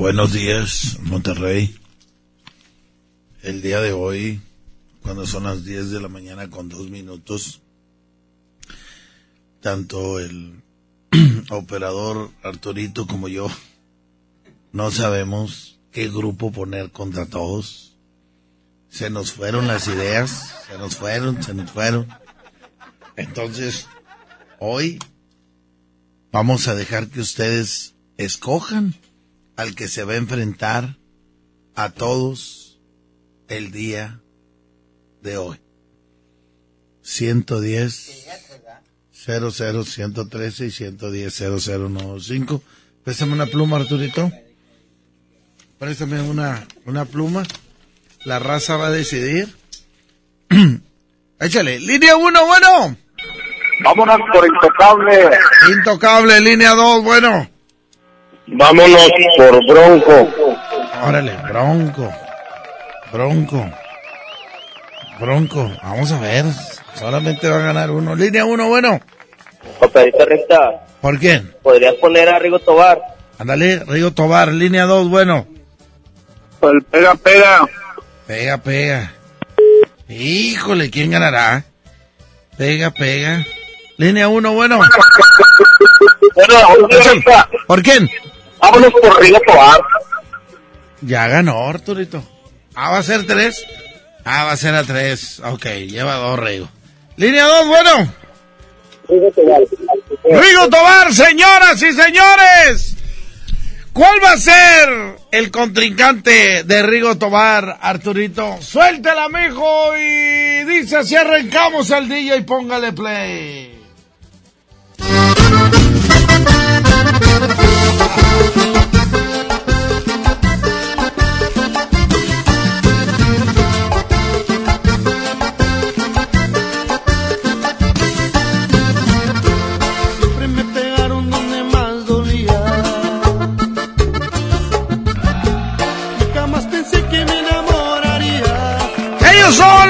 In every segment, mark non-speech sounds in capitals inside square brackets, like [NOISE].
Buenos días, Monterrey. El día de hoy, cuando son las 10 de la mañana con dos minutos, tanto el [CLEARS THROAT] operador Arturito como yo no sabemos qué grupo poner contra todos. Se nos fueron las ideas, se nos fueron, se nos fueron. Entonces, hoy vamos a dejar que ustedes escojan al que se va a enfrentar a todos el día de hoy. 110 00 113 y 110 0095. Préstame una pluma, Arturito. Préstame una, una pluma. La raza va a decidir. [CLEARS THROAT] Échale. Línea 1, bueno. Vámonos por Intocable. Intocable, línea 2, bueno. Vámonos por Bronco. Órale, bronco. Bronco. Bronco. Vamos a ver. Solamente va a ganar uno. Línea uno, bueno. Operita recta, ¿Por quién? podrías poner a Rigo Tobar. Ándale, Rigo Tobar. Línea dos, bueno. El pega, pega. Pega, pega. Híjole, ¿quién ganará? Pega, pega. Línea uno, bueno. Bueno. ¿Por quién? Vámonos por Rigo Tobar. Ya ganó, Arturito. Ah, va a ser tres. Ah, va a ser a tres. Ok, lleva dos, Rigo. Línea dos, bueno. Rigo Tobar. Rigo Tobar, señoras y señores. ¿Cuál va a ser el contrincante de Rigo Tobar, Arturito? Suéltela, mijo, y dice así arrancamos al DJ y póngale play.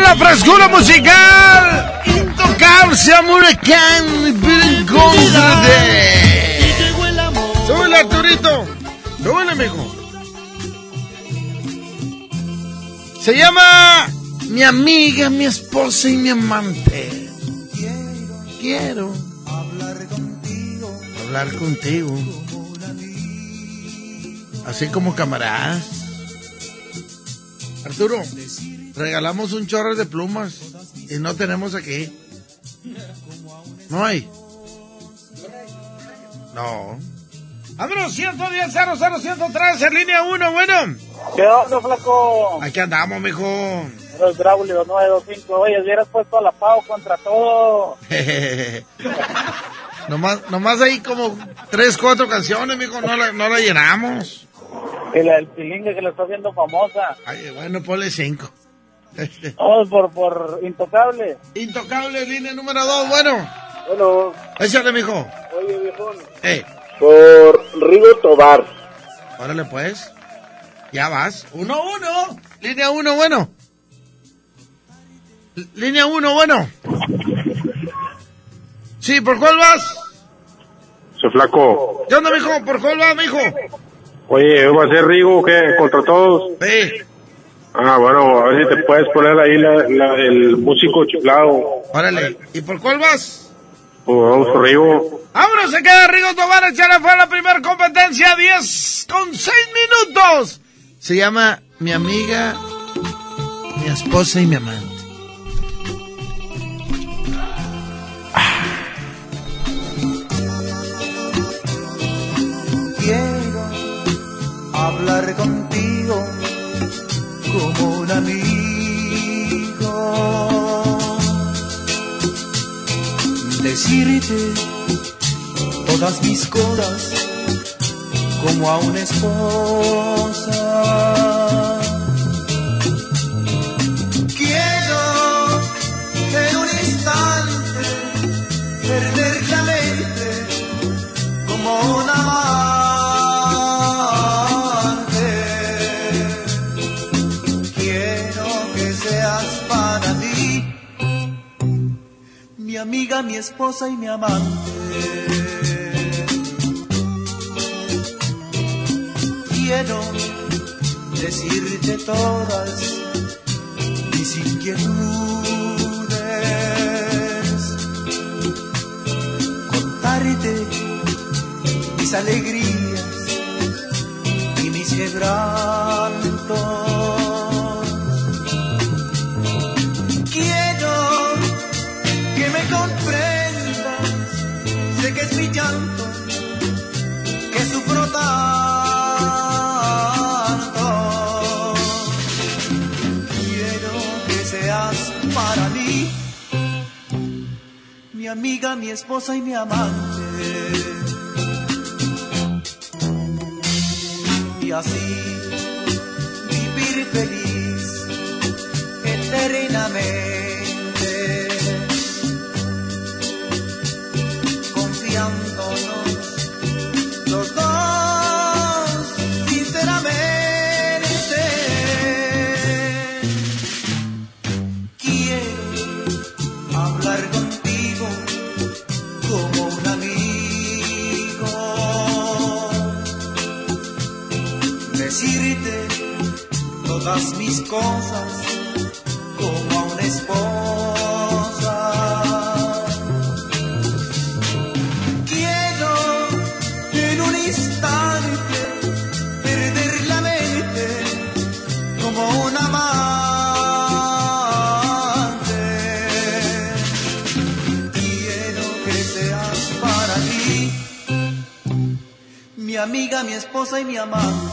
La frescura musical. Intocable, Huracán, Blanco Y de... Súbele, Arturito. Súbele, mijo. Se llama Mi amiga, mi esposa y mi amante. Quiero hablar contigo. Así como camaradas. Arturo, regalamos un chorro de plumas y no tenemos aquí. No hay. No. Vámonos, 110 00 103 en línea 1, bueno. ¿Qué onda, flaco? Aquí andamos, mijo. Los Braulio 925. Oye, hubieras puesto a la Pau contra todo. [LAUGHS] nomás, nomás hay como 3, 4 canciones, mijo, no la, no la llenamos. Y la del pilingue que la está haciendo famosa. Ay, bueno, ponle 5. [LAUGHS] Vamos por, por Intocable. Intocable, línea número 2, bueno. Bueno, Échale, mijo. oye, viejón. Eh, Por Rigo Tobar. órale pues. Ya vas. 1, 1. Línea 1, bueno. L- Línea 1, bueno. Sí, ¿por cuál vas? Se flaco. ¿Qué onda, mijo? ¿Por cuál vas, mijo? Oye, ¿va a ser Rigo o qué? ¿Contra todos? Sí. Ah, bueno, a ver si te puedes poner ahí la, la- el músico chiflado. Órale. ¿Y por cuál vas? Pues vamos por Rigo. Vámonos, se queda Rigo Tobar, echarle fue la primera competencia, 10 con 6 minutos. Se llama Mi amiga, mi esposa y mi amante. Quiero hablar contigo como un amigo. decirte todas mis cosas como a una esposa. Amiga, mi esposa y mi amante. Quiero decirte todas mis inquietudes, contarte mis alegrías y mis quebrantos. Amiga, mi esposa y mi amante. Y así vivir feliz eternamente. Cosas como a una esposa. Quiero en un instante perder la mente como un amante. Quiero que seas para mí mi amiga, mi esposa y mi amante.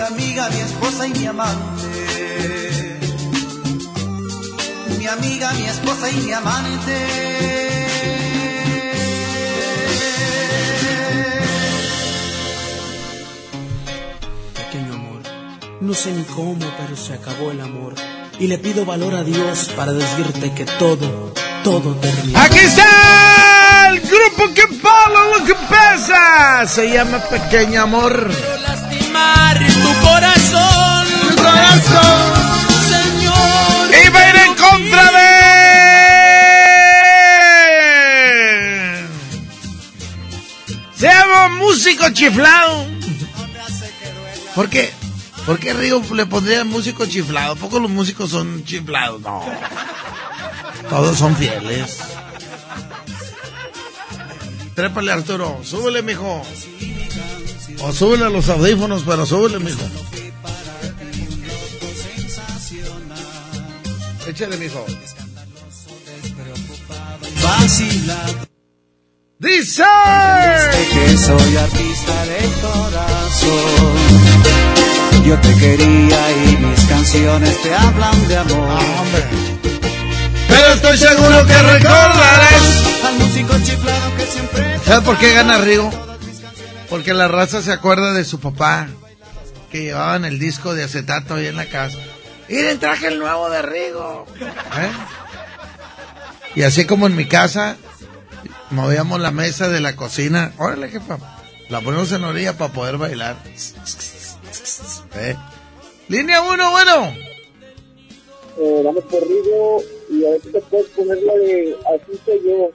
Mi amiga, mi esposa y mi amante mi amiga, mi esposa y mi amante. Pequeño amor, no sé ni cómo, pero se acabó el amor. Y le pido valor a Dios para decirte que todo, todo terminó. Aquí está el grupo que habla lo que pesa. Se llama Pequeño Amor. Corazón. Señor. En contra de. Se llama Músico Chiflado. ¿Por qué? ¿Por qué Río le pondría músico chiflado? ¿Poco los músicos son chiflados? No. Todos son fieles. Trépale, Arturo. Súbele, mijo. O súbele a los audífonos, pero súbele, mijo. Échale, mijo. Dice. que soy artista de corazón. Yo te quería y mis canciones te hablan de amor. Ah, hombre. Pero estoy seguro que recordarás. Al músico chiflado que siempre ¿Sabes por qué gana Rigo? Porque la raza se acuerda de su papá, que llevaban el disco de acetato ahí en la casa. Miren, traje el nuevo de Rigo. ¿Eh? Y así como en mi casa, movíamos la mesa de la cocina. Órale, jefa. La ponemos en orilla para poder bailar. ¿Eh? Línea 1, bueno. Eh, vamos por Rigo y a ver si te puedes poner la de Así soy yo,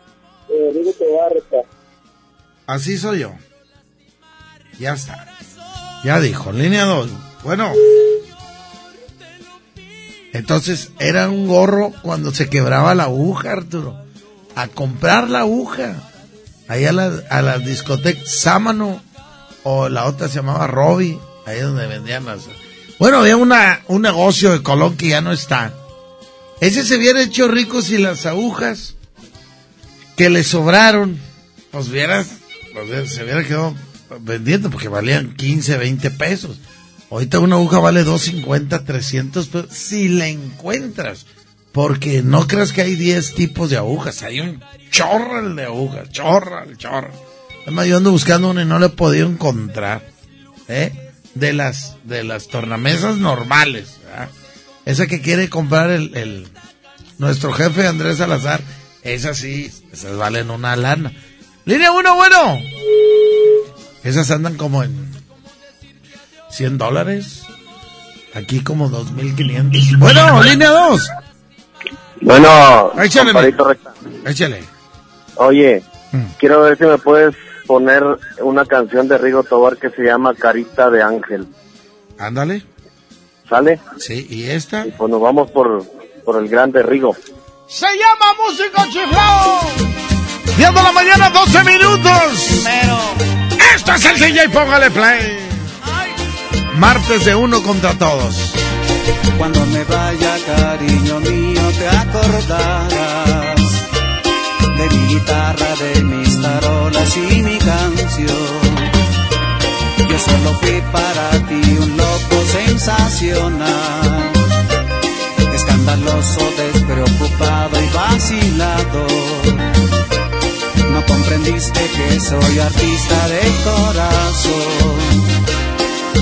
eh, Rigo Tobarca. Así soy yo. Ya está. Ya dijo, línea 2. Bueno. Entonces era un gorro cuando se quebraba la aguja, Arturo. A comprar la aguja. Ahí a la, a la discoteca Sámano. O la otra se llamaba Robbie. Ahí donde vendían las... Bueno, había una, un negocio de Colón que ya no está. Ese se hubiera hecho rico si las agujas que le sobraron, pues vieras, pues, se hubiera quedado vendiendo porque valían 15, 20 pesos. Ahorita una aguja vale 250, 300 pesos, si la encuentras. Porque no creas que hay 10 tipos de agujas, hay un chorro de agujas, chorro, chorro. Además, yo ando buscando una y no la he podido encontrar. ¿eh? De las, de las tornamesas normales. Esa que quiere comprar el, el, nuestro jefe Andrés Salazar. Esas sí, esas valen una lana. Línea 1, bueno. Esas andan como en 100 dólares. Aquí como 2.500. Bueno, línea 2. Bueno, Échale. Échale. Oye, Mm. quiero ver si me puedes poner una canción de Rigo Tobar que se llama Carita de Ángel. Ándale. ¿Sale? Sí, ¿y esta? Y pues nos vamos por, por el grande Rigo. Se llama Músico Chiflado. 10 de la mañana, 12 minutos. Esto es el DJ, póngale play. Martes de uno contra todos. Cuando me vaya, cariño mío, te acordarás de mi guitarra, de mis tarolas y mi canción. Yo solo fui para ti un loco sensacional, escandaloso, despreocupado y vacilador. No comprendiste que soy artista de corazón.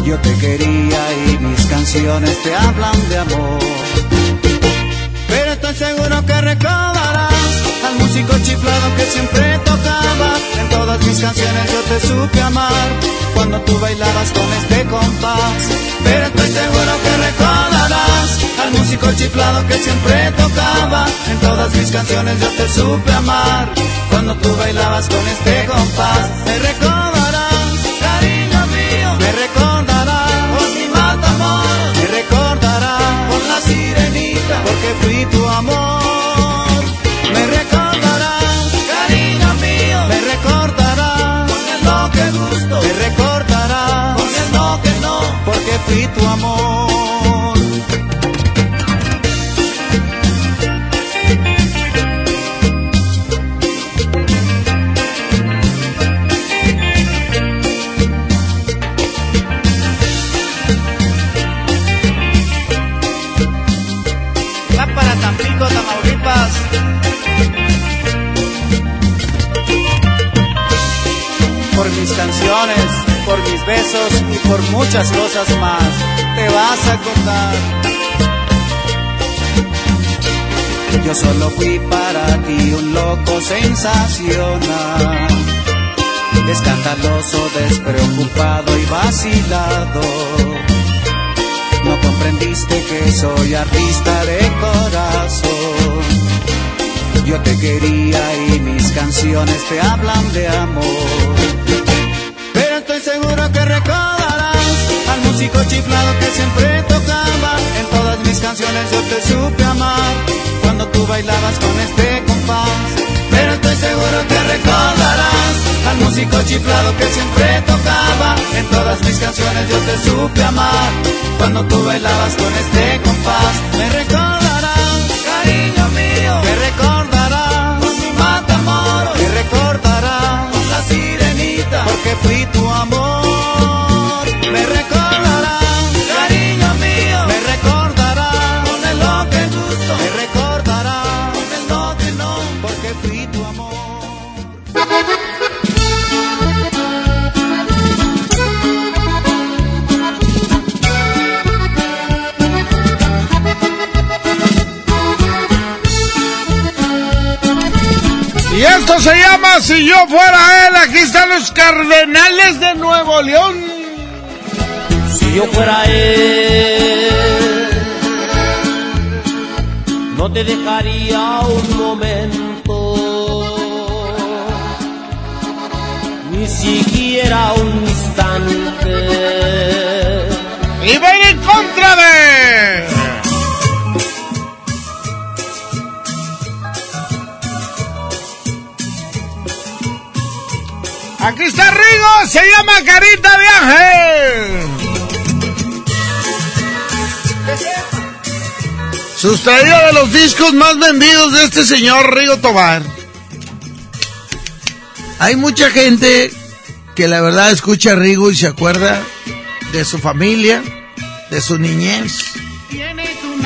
Yo te quería y mis canciones te hablan de amor. Pero estoy seguro que recordarás al músico chiflado que siempre tocaba. En todas mis canciones yo te supe amar cuando tú bailabas con este compás. Pero estoy seguro que recordarás al músico chiflado que siempre tocaba. En todas mis canciones yo te supe amar cuando tú bailabas con este compás. Me recordarás, cariño mío, me recordarás porque fui tu amor. Me recordarás, cariño mío, me recordarás con el no que gusto, me recordarás con el no que no, porque fui tu amor. Por mis canciones, por mis besos y por muchas cosas más, te vas a acordar. Yo solo fui para ti un loco sensacional, escandaloso, despreocupado y vacilador. No comprendiste que soy artista de corazón. Yo te quería y mis canciones te hablan de amor. Músico chiflado que siempre tocaba. En todas mis canciones yo te supe amar cuando tú bailabas con este compás. Pero estoy seguro que recordarás al músico chiflado que siempre tocaba. En todas mis canciones yo te supe amar cuando tú bailabas con este compás. Me recordarás, cariño mío, me recordarás con mi matamoros, me recordarás con la sirenita, porque fui tu amor. Esto se llama Si yo fuera él. Aquí están los Cardenales de Nuevo León. Si yo fuera él, no te dejaría un momento, ni siquiera un instante. Y ven en contra de. Aquí está Rigo, se llama Carita Ángel. Sustraído de los discos más vendidos de este señor Rigo Tobar. Hay mucha gente que la verdad escucha a Rigo y se acuerda de su familia, de su niñez.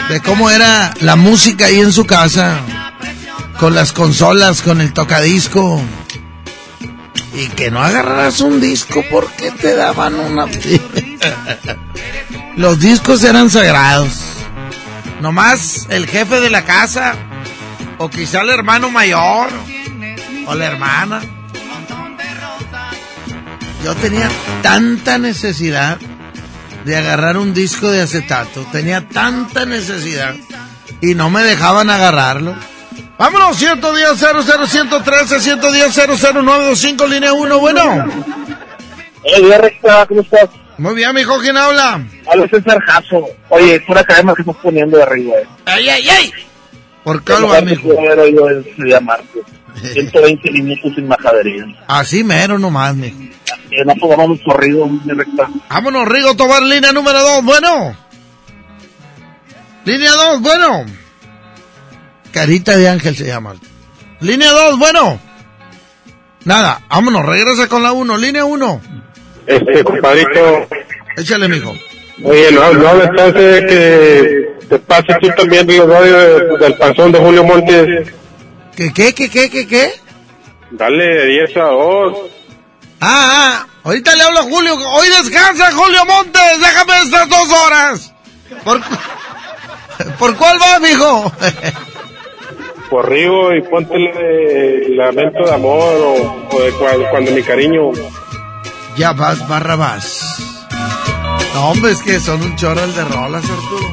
De cómo era la música ahí en su casa, con las consolas, con el tocadisco. Y que no agarraras un disco porque te daban una... [LAUGHS] Los discos eran sagrados. Nomás el jefe de la casa, o quizá el hermano mayor, o la hermana. Yo tenía tanta necesidad de agarrar un disco de acetato. Tenía tanta necesidad y no me dejaban agarrarlo. Vámonos, 110 00 113 110 00925 línea 1, bueno. Hola, ¿cómo estás? Muy bien, mijo, ¿quién habla? Habla César Jasso. Oye, pura cadena que estás poniendo de arriba, eh. ¡Ay, ay, ay! ¿Por qué Lo mijo? yo es Día Martes. [LAUGHS] 120 minutos sin majadería. Así mero nomás, mijo. Eh, no pongamos corrido, mi recta. Vámonos, Rigo Tobar, línea número 2, bueno. Línea 2, bueno. Carita de ángel se llama. Línea 2, bueno. Nada, vámonos, regresa con la 1, línea 1. Este, compadrito, Échale, mijo. oye, no, no entonces que te pases tú también los radios del panzón de Julio Montes. ¿Qué, qué, qué, qué, qué, qué? Dale de 10 a 2. Ah, ah, ahorita le hablo a Julio. Hoy descansa Julio Montes, déjame estas dos horas. ¿Por, [LAUGHS] ¿por cuál va, mijo? [LAUGHS] Por Rigo y ponte la de Lamento de Amor o, o de cua- Cuando mi cariño. Ya vas, Barrabás. No, hombre, es que son un chorro de rolas, Arturo.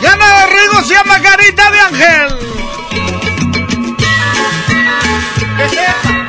Ya nada, Rigo se llama Carita de Ángel. Oye.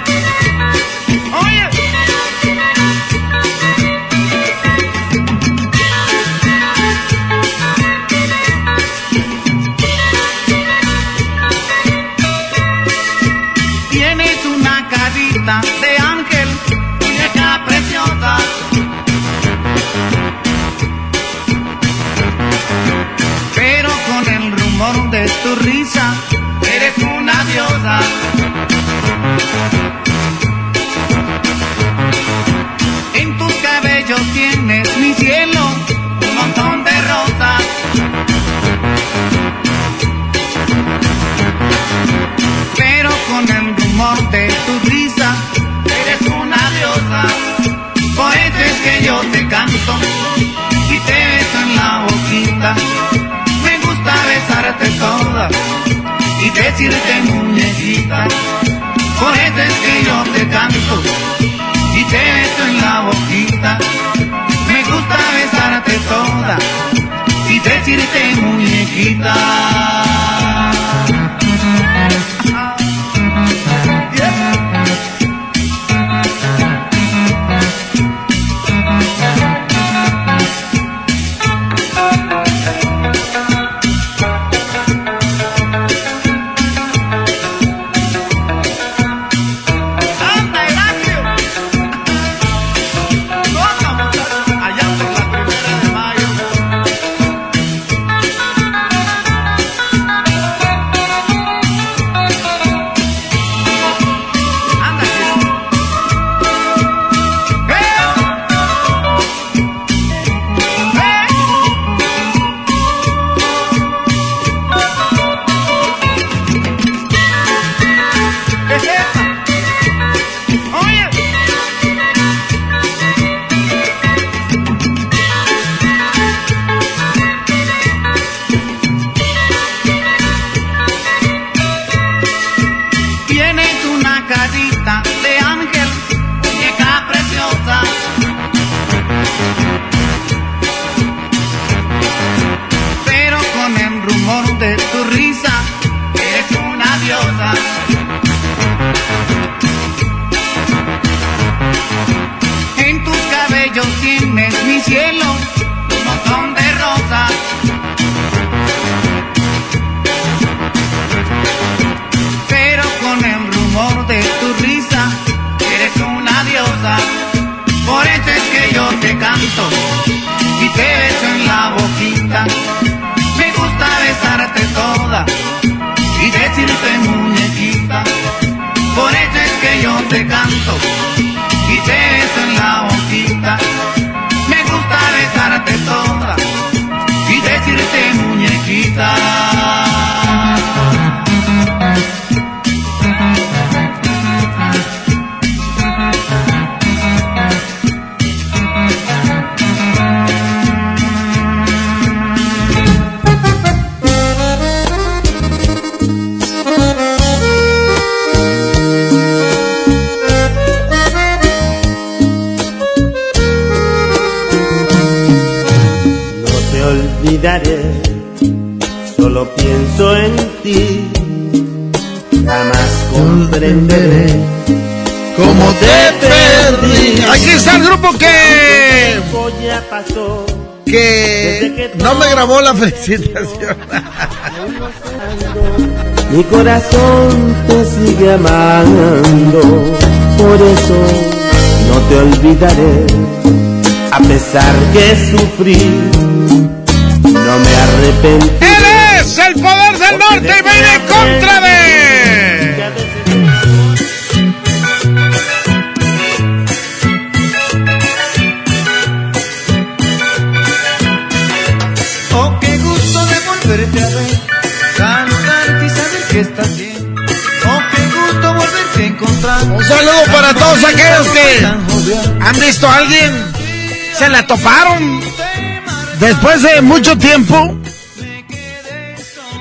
En tus cabellos tienes mi cielo, un montón de rosas. pero con el rumor de tu risa eres una diosa. Por es que yo te canto y te beso en la boquita. Me gusta besarte toda y decirte muñequita. Por eso es que yo te canto y te beso en la boquita. Me gusta besarte toda y decirte muñequita. Felicitación. [LAUGHS] Mi corazón te sigue amando, por eso no te olvidaré, a pesar que sufrí, no me arrepentí. Él es el poder del norte y viene en contra de. Un saludo para todos aquellos que han visto a alguien, se la toparon después de mucho tiempo.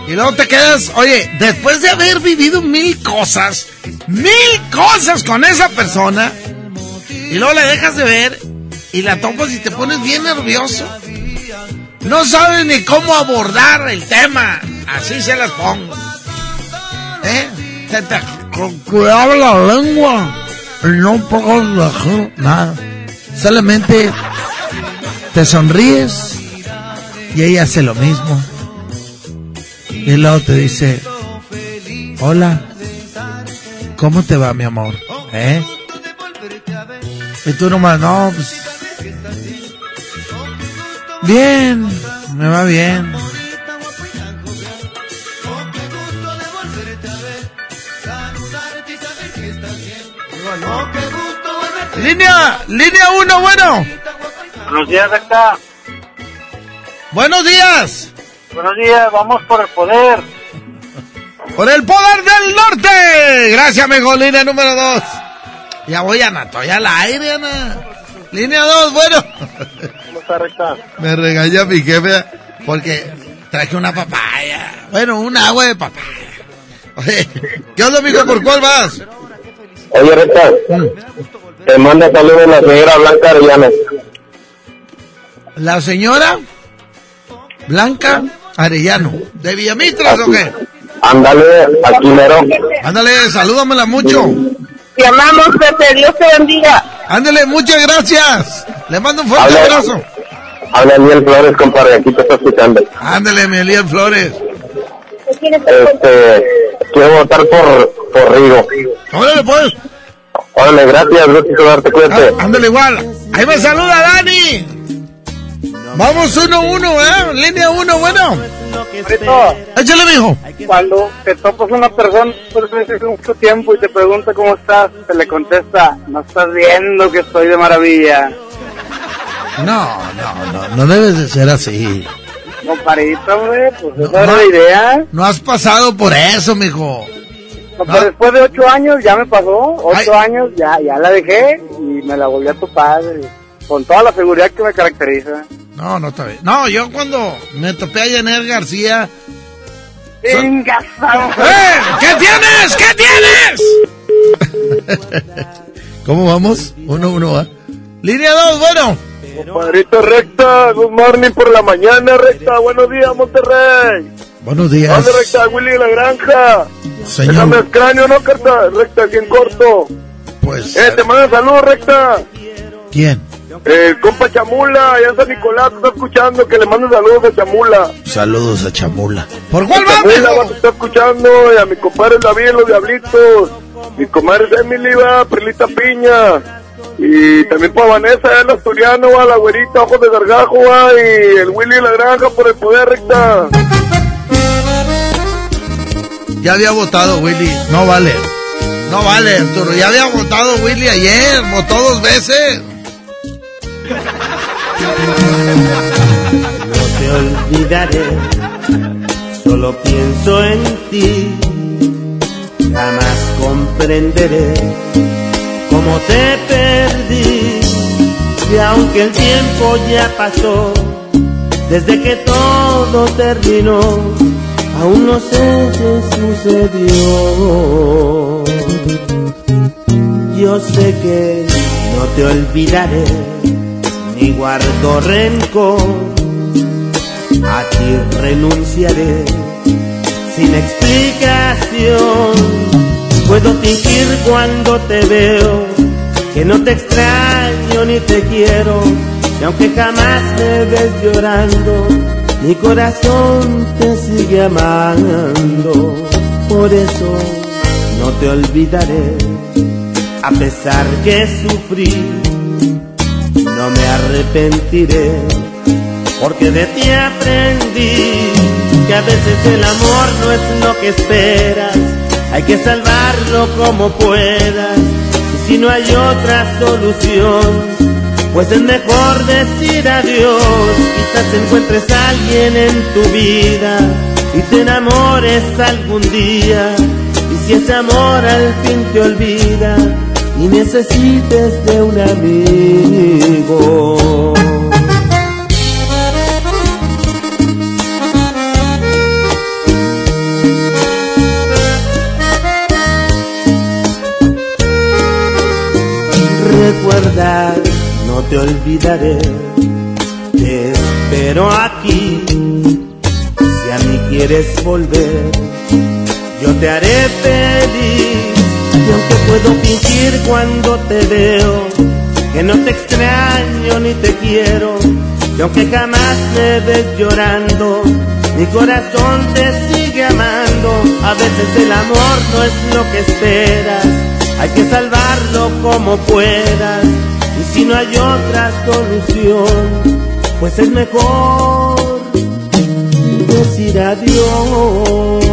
Y luego te quedas, oye, después de haber vivido mil cosas, mil cosas con esa persona, y luego la dejas de ver y la topas y te pones bien nervioso. No sabes ni cómo abordar el tema. Así se las pongo. ¿Eh? Se te con cuidado la lengua y no puedo nada. Solamente te sonríes y ella hace lo mismo. Y luego te dice, hola, ¿cómo te va mi amor? ¿Eh? Y tú nomás, no, pues... Bien, me va bien. Línea, línea uno, bueno. Buenos días, recta. Buenos días. Buenos días, vamos por el poder. Por el poder del norte. Gracias, amigo. Línea número dos. Ya voy, Ana. Estoy al aire, Ana. Línea dos, bueno. [LAUGHS] ¿Cómo está, recta? Me regaña mi jefe porque traje una papaya. Bueno, un agua de papaya. Oye, ¿qué onda, amigo? ¿Por cuál vas? Oye, recta. Te manda saludos la señora Blanca Arellano. La señora Blanca Arellano. ¿De Villamitras o qué? Ándale, aquí mero. Ándale, salúdamela mucho. Te amamos, Pepe. Dios te bendiga. Ándale, muchas gracias. Le mando un fuerte Habla. abrazo. Habla Miel Flores, compadre, aquí te está escuchando. Ándale, mi Elías Flores. Este, quiero votar por, por Rigo. Órale, pues. Órale, gracias, gracias por darte cuenta. Ah, ándale igual. Ahí me saluda Dani. Vamos uno uno, ¿eh? Línea uno, bueno. Rito, Échale, mijo. cuando te topas una persona por hace mucho tiempo y te pregunta cómo estás, te le contesta, no estás viendo que estoy de maravilla. No, no, no, no debes de ser así. Comparito, hombre, pues esa No, era la idea. No has pasado por eso, mijo. Compa, Después de ocho años ya me pasó, ocho años ya, ya la dejé y me la volví a topar eh, con toda la seguridad que me caracteriza. No, no está bien. No, yo cuando me topé a Janet García. ¡Venga, ¡Eh! ¿Qué tienes? ¿Qué tienes? [LAUGHS] ¿Cómo vamos? Uno, uno, va. Línea dos, bueno. Compadrito recta, good morning por la mañana, recta, buenos días, Monterrey. Buenos días. ¿Dónde recta, Willy de la Granja? Señor. Déjame el cráneo, ¿no, carta? Recta, aquí en corto. Pues. Eh, te mando saludos, recta. ¿Quién? El compa Chamula, allá en San Nicolás, está escuchando, que le mando saludos a Chamula. Saludos a Chamula. ¿Por cuál va, Chamula va, está escuchando, y a mi compadre David, los Diablitos. Mi comadre Emily, va, Perlita Piña. Y también para Vanessa, el asturiano, la güerita, ojos de gargajo, va, y el Willy de la granja por el poder, recta. Ya había votado Willy. No vale. No vale, Arturo. Ya había votado Willy ayer. Votó dos veces. No te olvidaré, solo pienso en ti, jamás comprenderé cómo te perdí, y aunque el tiempo ya pasó, desde que todo terminó, aún no sé qué sucedió. Yo sé que no te olvidaré, ni guardo rencor. a ti renunciaré sin explicación. Puedo fingir cuando te veo que no te extraño ni te quiero, y aunque jamás me ves llorando, mi corazón te sigue amando. Por eso no te olvidaré, a pesar que sufrí, no me arrepentiré, porque de ti aprendí que a veces el amor no es lo que esperas, hay que salvarlo como puedas, si no hay otra solución, pues es mejor decir adiós, quizás encuentres a alguien en tu vida y te enamores algún día, y si ese amor al fin te olvida y necesites de un amigo. No te olvidaré, te espero aquí. Si a mí quieres volver, yo te haré feliz. Y aunque puedo fingir cuando te veo, que no te extraño ni te quiero, y aunque jamás me ves llorando, mi corazón te sigue amando. A veces el amor no es lo que esperas, hay que salvarlo como puedas. Y si no hay otra solución, pues es mejor decir adiós.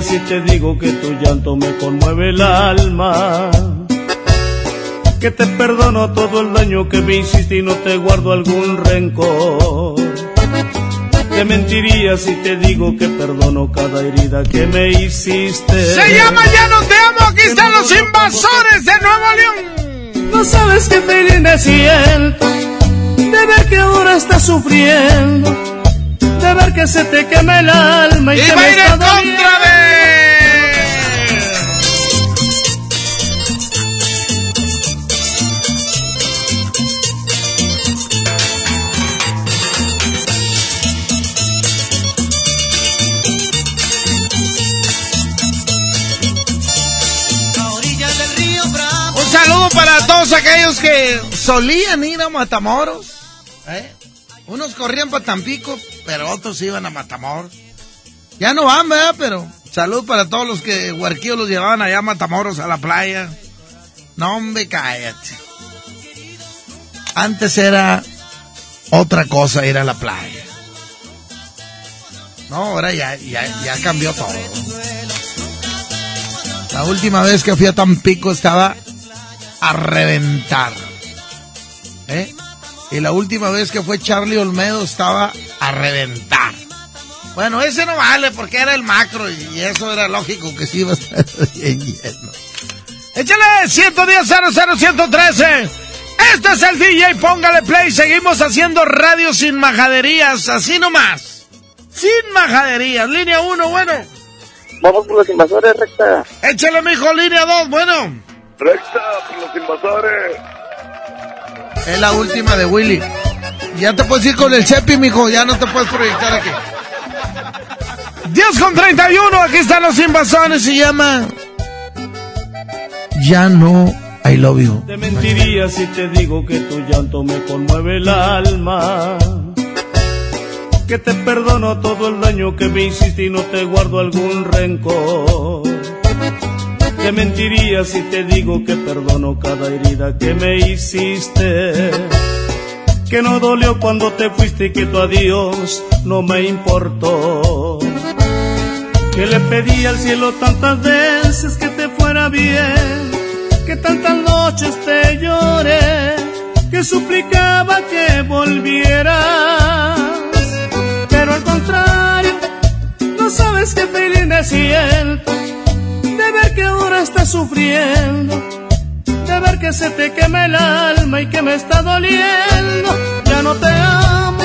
Si te digo que tu llanto me conmueve el alma. Que te perdono todo el daño que me hiciste y no te guardo algún rencor. Te mentiría si te digo que perdono cada herida que me hiciste. Se llama Ya no te amo, aquí están los invasores de Nuevo León. No sabes qué feliz me siento de ver que ahora estás sufriendo, de ver que se te quema el alma y, Y que va me ir está en contra para todos aquellos que solían ir a Matamoros. ¿eh? Unos corrían para Tampico, pero otros iban a Matamoros. Ya no van, ¿verdad? Pero salud para todos los que huarquillos los llevaban allá a Matamoros, a la playa. No, hombre, cállate. Antes era otra cosa ir a la playa. No, ahora ya, ya, ya cambió todo. La última vez que fui a Tampico estaba a reventar. ¿Eh? Y la última vez que fue Charlie Olmedo estaba a reventar. Bueno, ese no vale porque era el macro y eso era lógico que sí iba a estar [LAUGHS] bien lleno. Échale 110 00 113. Este es el DJ, póngale play. Seguimos haciendo radio sin majaderías, así nomás. Sin majaderías. Línea 1, bueno. Vamos por los invasores, recta. Échale, mijo, línea 2, bueno. Recta, por los invasores. Es la última de Willy. Ya te puedes ir con el Chepi, mijo. Ya no te puedes proyectar aquí. 10 con 31. Aquí están los invasores. Se llama. Ya no. I love you. Te mentiría si te digo que tu llanto me conmueve el alma. Que te perdono todo el daño que me hiciste y no te guardo algún rencor. Te mentiría si te digo que perdono cada herida que me hiciste. Que no dolió cuando te fuiste y que tu adiós no me importó. Que le pedí al cielo tantas veces que te fuera bien, que tantas noches te lloré que suplicaba que volvieras. Pero al contrario, no sabes qué feliz me siento de ver que ahora estás sufriendo, de ver que se te quema el alma y que me está doliendo. Ya no te amo,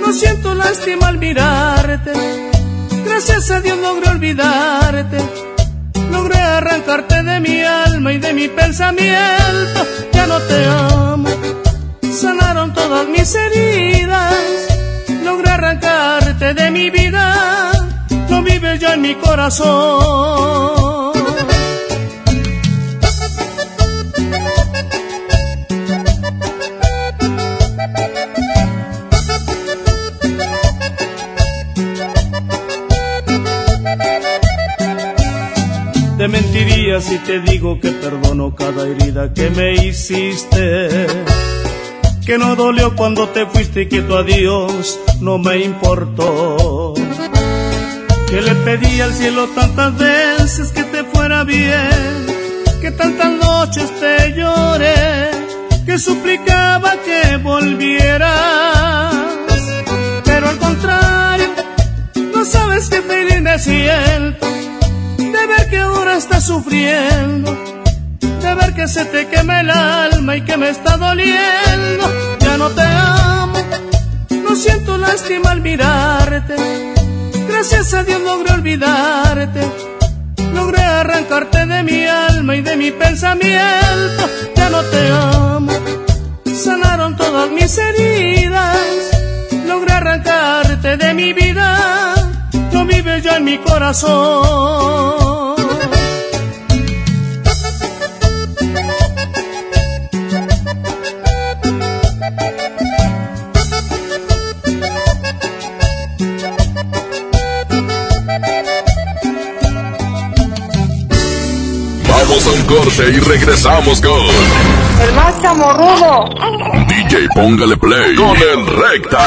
no siento lástima al mirarte. Gracias a Dios logré olvidarte. Logré arrancarte de mi alma y de mi pensamiento. Ya no te amo. Sanaron todas mis heridas. Logré arrancarte de mi vida. No vives ya en mi corazón. Te mentiría si te digo que perdono cada herida que me hiciste. Que no dolió cuando te fuiste y que tu adiós no me importó. Que le pedí al cielo tantas veces que te fuera bien. Que tantas noches te lloré. Que suplicaba que volvieras. Pero al contrario, no sabes qué feliz me siento de ver que ahora estás sufriendo, de ver que se te quema el alma y que me está doliendo. Ya no te amo, no siento lástima al mirarte. Gracias a Dios logré olvidarte, logré arrancarte de mi alma y de mi pensamiento. Ya no te amo, sanaron todas mis heridas, logré arrancarte de mi vida no vives ya en mi corazón. Vamos a un corte y regresamos con El más chamorrudo. DJ Póngale Play con el Recta.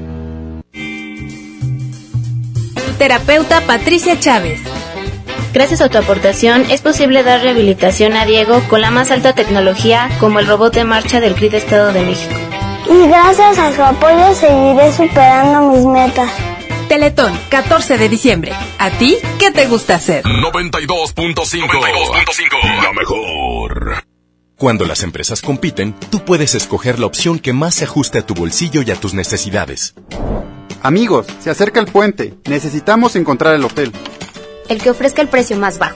Terapeuta Patricia Chávez. Gracias a tu aportación es posible dar rehabilitación a Diego con la más alta tecnología como el robot de marcha del CRID Estado de México. Y gracias a su apoyo seguiré superando mis metas. Teletón, 14 de diciembre. ¿A ti qué te gusta hacer? 92.5. La mejor. Cuando las empresas compiten, tú puedes escoger la opción que más se ajuste a tu bolsillo y a tus necesidades. Amigos, se acerca el puente. Necesitamos encontrar el hotel. El que ofrezca el precio más bajo.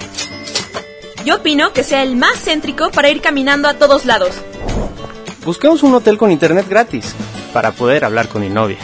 Yo opino que sea el más céntrico para ir caminando a todos lados. Busquemos un hotel con internet gratis para poder hablar con mi novia.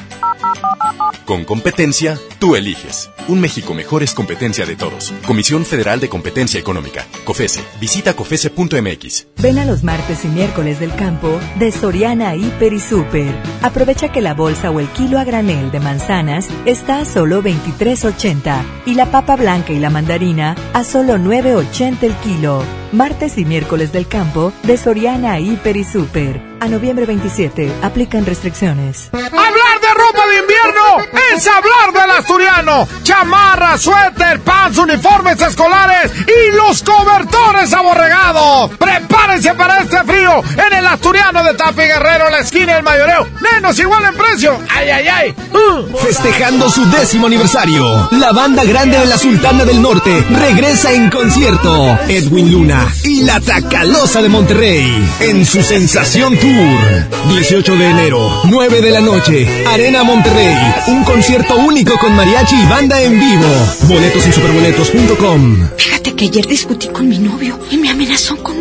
Con competencia, tú eliges. Un México mejor es competencia de todos. Comisión Federal de Competencia Económica. COFESE. Visita COFESE.mx. Ven a los martes y miércoles del campo de Soriana Hiper y Super. Aprovecha que la bolsa o el kilo a granel de manzanas está a solo 23.80 y la papa blanca y la mandarina a solo 9.80 el kilo. Martes y miércoles del campo de Soriana Hiper y Super. A noviembre 27 aplican restricciones. Hablar de ropa de invierno es hablar del asturiano. Chamarra, suéter, pants, uniformes escolares y los cobertores aborregados. Prepárense para este frío en el Asturiano de Tapi Guerrero, la esquina del mayoreo. Menos igual en precio. Ay, ay, ay. Uh. Festejando su décimo aniversario, la banda grande de la Sultana del Norte regresa en concierto. Edwin Luna y la Tracalosa de Monterrey en su Sensación Tour. 18 de enero, 9 de la noche, Arena Monterrey. Un concierto único con mariachi y banda en vivo. Boletos en superboletos.com. Fíjate que ayer discutí con mi novio y me amenazó con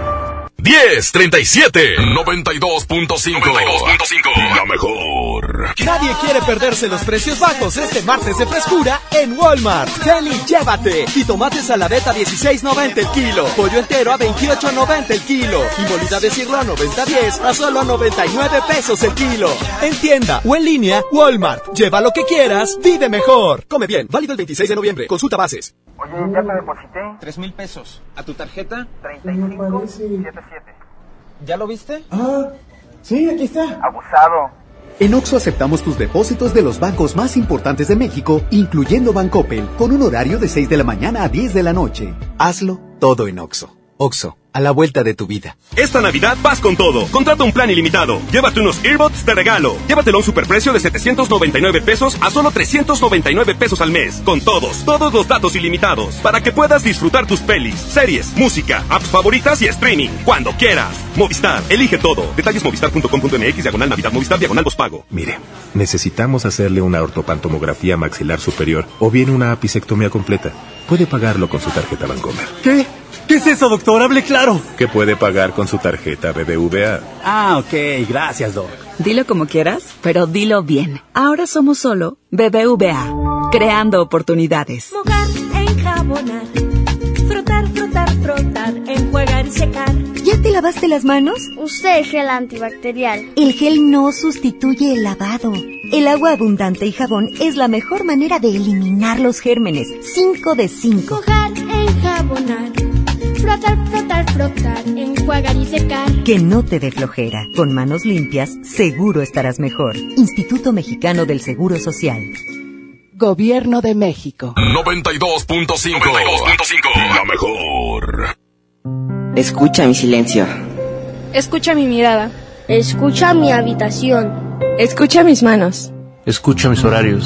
10, 37, 92.5. La mejor. Nadie quiere perderse los precios bajos este martes de frescura en Walmart. Ven y llévate. Y tomates a la beta 16.90 el kilo. Pollo entero a 28.90 el kilo. Y molida de siglo a 90.10 a solo 99 pesos el kilo. En tienda o en línea, Walmart. Lleva lo que quieras, vive mejor. Come bien. Válido el 26 de noviembre. Consulta bases. Oye, ya te deposité. Tres mil pesos. ¿A tu tarjeta? 3577. ¿Ya lo viste? Ah, sí, aquí está. Abusado. En Oxo aceptamos tus depósitos de los bancos más importantes de México, incluyendo Bancoppel, con un horario de 6 de la mañana a 10 de la noche. Hazlo todo en Oxo. Oxo, a la vuelta de tu vida. Esta Navidad vas con todo. Contrata un plan ilimitado. Llévate unos earbuds de regalo. Llévatelo a un superprecio de 799 pesos a solo 399 pesos al mes. Con todos, todos los datos ilimitados. Para que puedas disfrutar tus pelis, series, música, apps favoritas y streaming. Cuando quieras. Movistar, elige todo. Detalles movistar.com.mx, diagonal Navidad, Movistar, diagonal pago. Mire, necesitamos hacerle una ortopantomografía maxilar superior o bien una apicectomía completa. Puede pagarlo con su tarjeta Bancomer. ¿Qué? ¿Qué es eso, doctor? Hable claro. Que puede pagar con su tarjeta BBVA. Ah, ok. Gracias, doc. Dilo como quieras, pero dilo bien. Ahora somos solo BBVA, creando oportunidades. Mojar, enjabonar, frotar, frotar, frotar, enjuagar y secar. ¿Ya te lavaste las manos? Usé el gel antibacterial. El gel no sustituye el lavado. El agua abundante y jabón es la mejor manera de eliminar los gérmenes. 5 de 5. Mojar, enjabonar Frotar, frotar, frotar, enjuagar y secar. Que no te dé flojera. Con manos limpias, seguro estarás mejor. Instituto Mexicano del Seguro Social. Gobierno de México. 92.5. 92.5. La mejor. Escucha mi silencio. Escucha mi mirada. Escucha mi habitación. Escucha mis manos. Escucha mis horarios.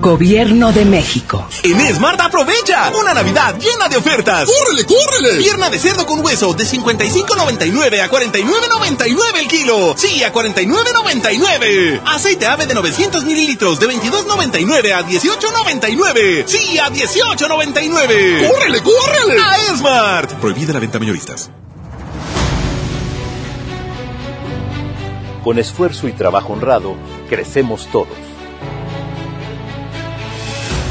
Gobierno de México. En Smart aprovecha una Navidad llena de ofertas. ¡Córrele, córrele! Pierna de cerdo con hueso de 55.99 a 49.99 el kilo. Sí, a 49.99. Aceite ave de 900 mililitros de 22.99 a 18.99. Sí, a 18.99. ¡Córrele, córrele! A Smart. Prohibida la venta mayoristas. Con esfuerzo y trabajo honrado, crecemos todos.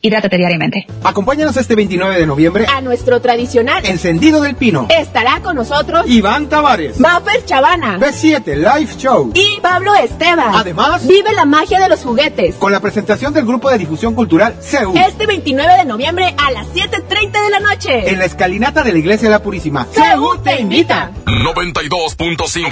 Hidrátate diariamente. Acompáñanos este 29 de noviembre a nuestro tradicional Encendido del Pino. Estará con nosotros Iván Tavares, Maffer Chavana, B7 Live Show y Pablo Esteban. Además, vive la magia de los juguetes con la presentación del grupo de difusión cultural CEU. Este 29 de noviembre a las 7:30 de la noche en la escalinata de la Iglesia de la Purísima. CEU te invita. 92.5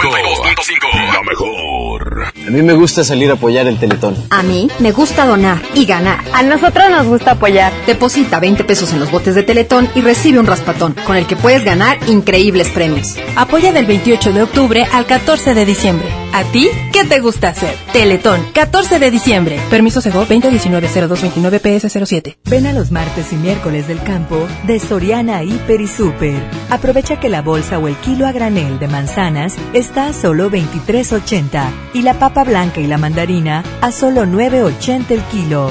La mejor. A mí me gusta salir a apoyar el Teletón. A mí me gusta donar y ganar. A nosotros nos gusta apoyar. Deposita 20 pesos en los botes de Teletón y recibe un raspatón, con el que puedes ganar increíbles premios. Apoya del 28 de octubre al 14 de diciembre. ¿A ti qué te gusta hacer? Teletón, 14 de diciembre. Permiso Sego 2019-0229 PS07. Ven a los martes y miércoles del campo de Soriana Hiper y Super. Aprovecha que la bolsa o el kilo a granel de manzanas está a solo 23.80 y la papa blanca y la mandarina a solo 9.80 el kilo.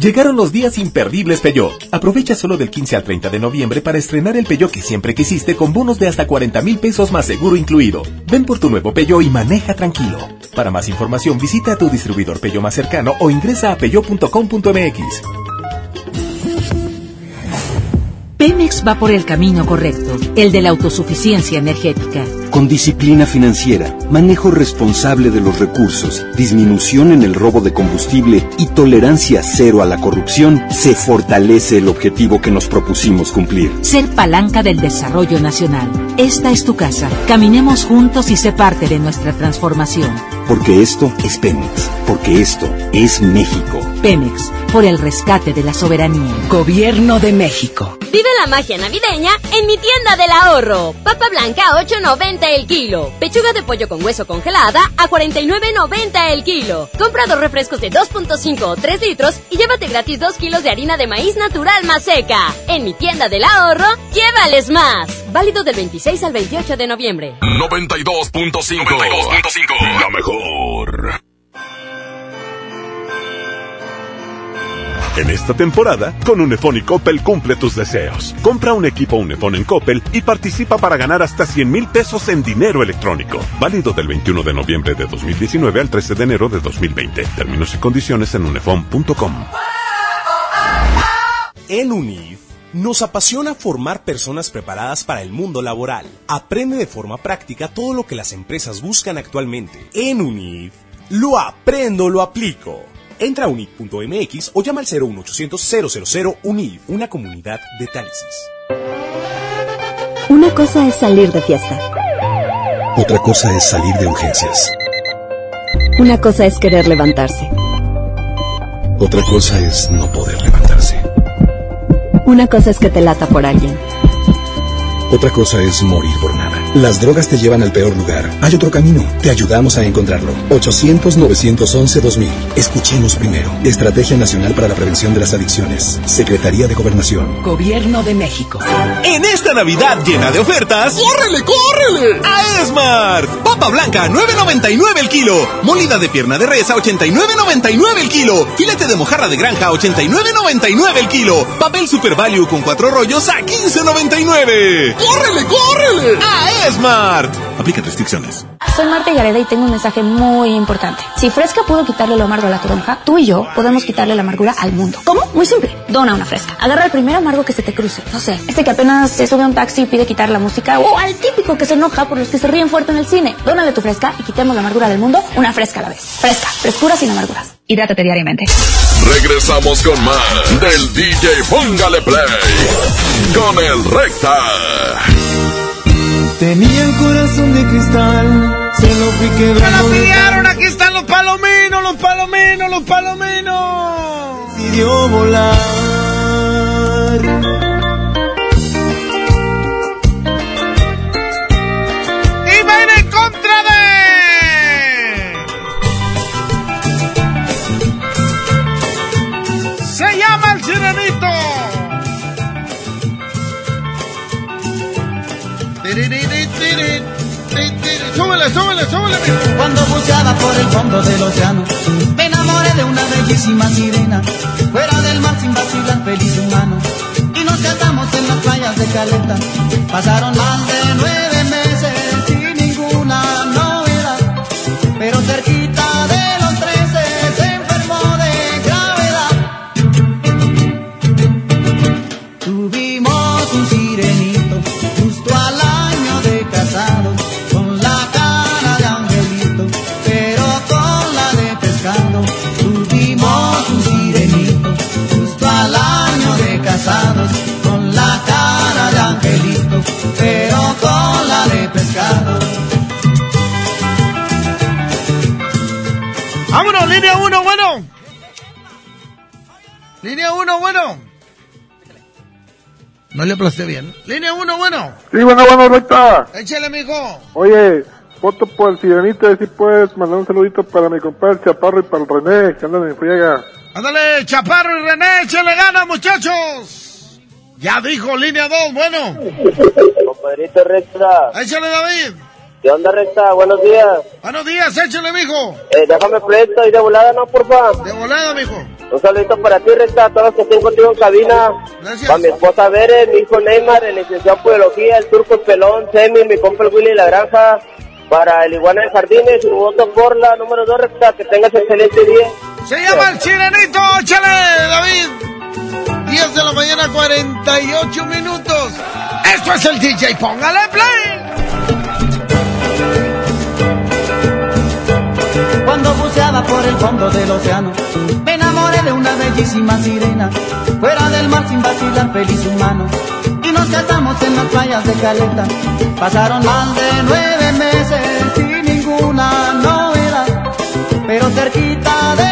Llegaron los días imperdibles Peugeot. Aprovecha solo del 15 al 30 de noviembre para estrenar el Peugeot que siempre quisiste con bonos de hasta 40 mil pesos más seguro incluido. Ven por tu nuevo Peugeot y maneja tranquilo. Para más información visita a tu distribuidor Peugeot más cercano o ingresa a peugeot.com.mx. Pemex va por el camino correcto, el de la autosuficiencia energética. Con disciplina financiera, manejo responsable de los recursos, disminución en el robo de combustible y tolerancia cero a la corrupción, se fortalece el objetivo que nos propusimos cumplir. Ser palanca del desarrollo nacional. Esta es tu casa. Caminemos juntos y sé parte de nuestra transformación. Porque esto es Pemex. Porque esto es México. Pemex, por el rescate de la soberanía. Gobierno de México. Vive la magia navideña en mi tienda del ahorro. Papa blanca a 8.90 el kilo. Pechuga de pollo con hueso congelada a 49.90 el kilo. Compra dos refrescos de 2.5 o 3 litros y llévate gratis 2 kilos de harina de maíz natural más seca. En mi tienda del ahorro, llévales más. Válido del 26 al 28 de noviembre. 92.5 La mejor. En esta temporada, con Unifón y Coppel cumple tus deseos. Compra un equipo Unifón en Coppel y participa para ganar hasta 100 mil pesos en dinero electrónico. Válido del 21 de noviembre de 2019 al 13 de enero de 2020. Términos y condiciones en unifón.com. En UNIF nos apasiona formar personas preparadas para el mundo laboral. Aprende de forma práctica todo lo que las empresas buscan actualmente. En UNIF, lo aprendo, lo aplico. Entra a unif.mx o llama al 01800 000 UNIF, una comunidad de Tálisis. Una cosa es salir de fiesta. Otra cosa es salir de urgencias. Una cosa es querer levantarse. Otra cosa es no poder levantarse. Una cosa es que te lata por alguien. Otra cosa es morir por nada. Las drogas te llevan al peor lugar. Hay otro camino. Te ayudamos a encontrarlo. 800-911-2000. Escuchemos primero. Estrategia Nacional para la Prevención de las Adicciones. Secretaría de Gobernación. Gobierno de México. En esta Navidad llena de ofertas, ¡córrele, córrele! A Esmart. Papa blanca a 9.99 el kilo. Molida de pierna de res a 89.99 el kilo. Filete de mojarra de granja a 89.99 el kilo. Papel Super Value con cuatro rollos a 15.99. ¡Córrele, córrele! A Esmart. Aplica restricciones. Soy Marta Gareda y tengo un mensaje muy importante. Si Fresca pudo quitarle lo amargo a la toronja, tú y yo podemos quitarle la amargura al mundo. ¿Cómo? Muy simple. Dona una Fresca. Agarra el primer amargo que se te cruce. No sé, este que apenas se sube a un taxi y pide quitar la música o al típico que se enoja por los que se ríen fuerte en el cine. Dónale tu Fresca y quitemos la amargura del mundo una Fresca a la vez. Fresca. Frescura sin amarguras. Hidrátate diariamente. Regresamos con más del DJ Póngale Play con el Recta. Tenía el corazón de cristal, se lo fui quebrando. ¡Me lo pillaron! ¡Aquí están los palominos, los palominos, los palominos. Decidió volar. Y va Súbele, súbele, súbele. Cuando buceaba por el fondo del océano, me enamoré de una bellísima sirena. Fuera del mar sin vacilar, feliz humano. Y nos casamos en las playas de Caleta. Pasaron más de nueve meses sin ninguna novedad. Pero cerquita línea 1, bueno. Línea 1, bueno. No le aplasté bien. Línea 1, bueno. Sí, bueno, bueno, recta. Échale, mijo. Oye, voto por el sirenito, a ver si puedes mandar un saludito para mi compadre Chaparro y para el René, que andan en friega. Ándale, Chaparro y René, échale gana, muchachos. Ya dijo, línea 2, bueno. Compadrito Recta. Échale, David. ¿Qué onda, Recta? Buenos días. Buenos días, échale, mijo. Eh, déjame presto y de volada, ¿no, porfa? De volada, mijo. Un saludito para ti, Recta, a todos los que estén contigo en cabina. Gracias. Para mi esposa Bere, mi hijo Neymar, el licenciado en Podología, el turco el pelón, Semi, mi compa el Willy La Granja. Para el Iguana de Jardines, un voto por la número 2, Recta. Que tengas excelente día. Se llama el Sirenito, échale, David. 10 de la mañana, 48 minutos. Esto es el DJ, póngale play. Cuando buceaba por el fondo del océano, me enamoré de una bellísima sirena. Fuera del mar sin vacilar, feliz humano. Y nos casamos en las playas de Caleta. Pasaron más de nueve meses sin ninguna novedad. Pero cerquita de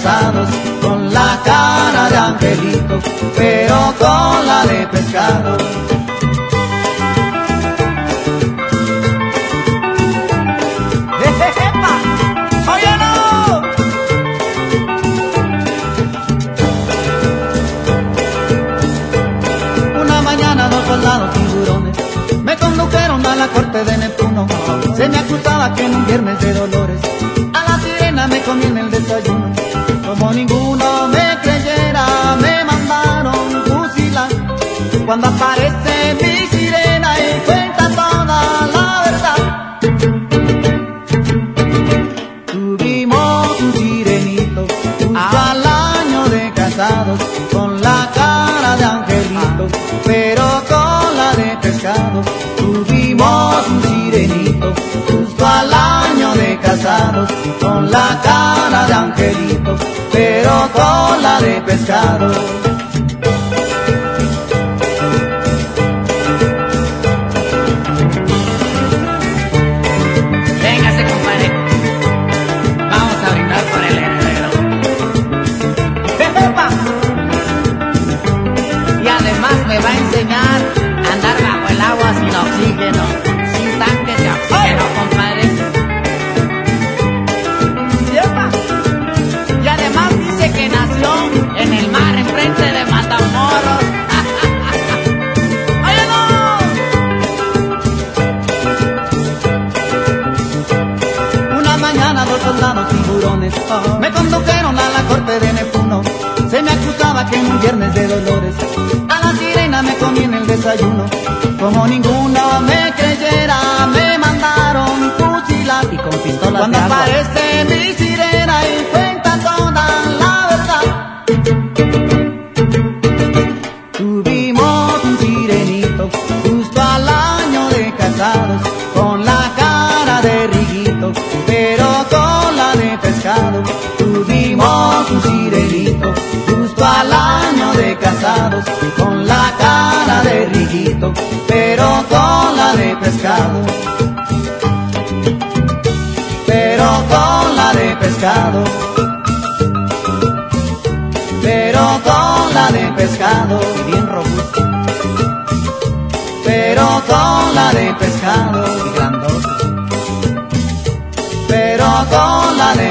Con la cara de angelito, pero con la de pescado. [LAUGHS] Una mañana dos soldados tiburones me condujeron a la corte de Neptuno. Se me acusaba que en un viernes de dolores a la sirena me comí en el desayuno. Como pescado.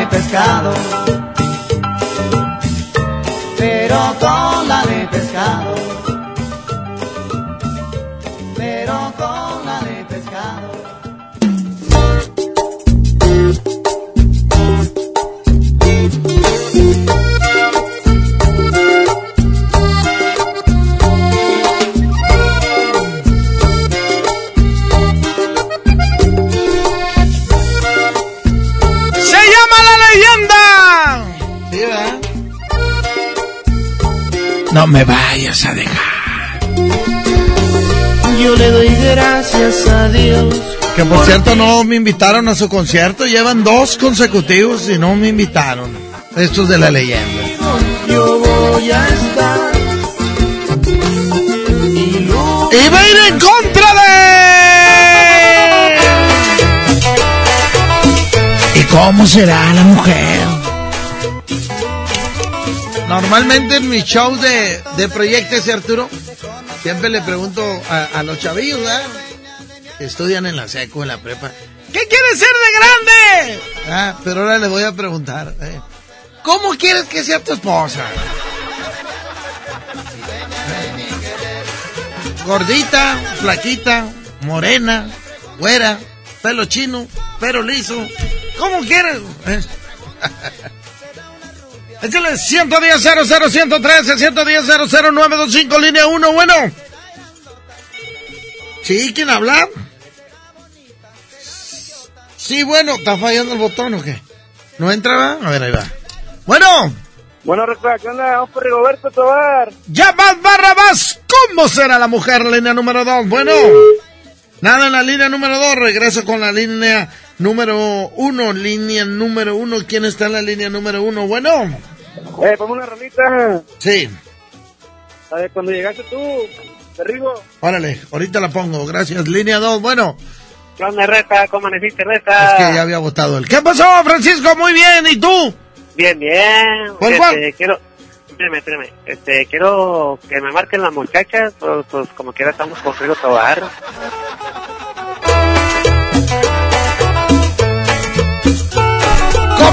Pescado me vayas a dejar. Yo le doy gracias a Dios. Que por cierto no me invitaron a su concierto. Llevan dos consecutivos y no me invitaron. Estos de la leyenda. Yo voy a estar. Y va a ir en contra de... [LAUGHS] ¿Y cómo será la mujer? Normalmente en mis shows de, de Proyectos Arturo, siempre le pregunto a, a los chavillos, estudian en la seco, en la prepa. ¿Qué quieres ser de grande? Ah, pero ahora le voy a preguntar, ¿eh? ¿cómo quieres que sea tu esposa? Gordita, flaquita, morena, güera, pelo chino, pelo liso. ¿Cómo quieres? [LAUGHS] Échale 110 00 113 110 00 925 línea 1, bueno. ¿Sí? ¿Quién habla? Sí, bueno, ¿está fallando el botón o qué? ¿No entra? va? A ver, ahí va. Bueno. Bueno, Recta, ¿qué onda? Vamos por Rigoberto Tobar. Ya más Barrabás, ¿cómo será la mujer? Línea número 2. Bueno. Nada en la línea número 2, regreso con la línea número 1. Línea número 1, ¿quién está en la línea número 1? Bueno. Eh, ponme una rolita. Sí. A ver, cuando llegaste tú, Rigo. Órale, ahorita la pongo, gracias. Línea 2, bueno. ¿Qué onda, Reta? ¿Cómo amaneciste, Reta? Es que ya había votado el. ¿Qué pasó, Francisco? Muy bien, ¿y tú? Bien, bien. ¿Cuál, este, cuál? Quiero... Espérame, espérame. Este, quiero que me marquen las muchachas, pues, pues como quiera estamos con Rigo Tobar.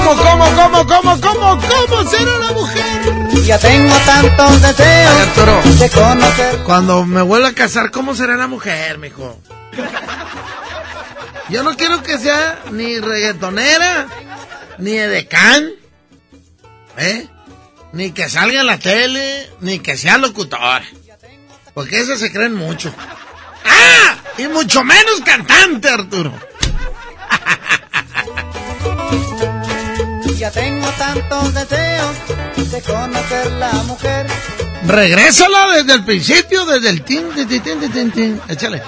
¿Cómo, cómo, cómo, cómo, cómo, cómo será la mujer? Ya tengo tantos deseos Arturo, de conocer. cuando me vuelva a casar, ¿cómo será la mujer, mijo? Yo no quiero que sea ni reggaetonera, ni edecán, ¿eh? Ni que salga en la tele, ni que sea locutora. Porque esas se creen mucho. ¡Ah! Y mucho menos cantante, Arturo. [LAUGHS] Ya tengo tantos deseos de conocer la mujer. Regrésala desde el principio, desde el tin, tin, tin, tin, tin, tin. Échale.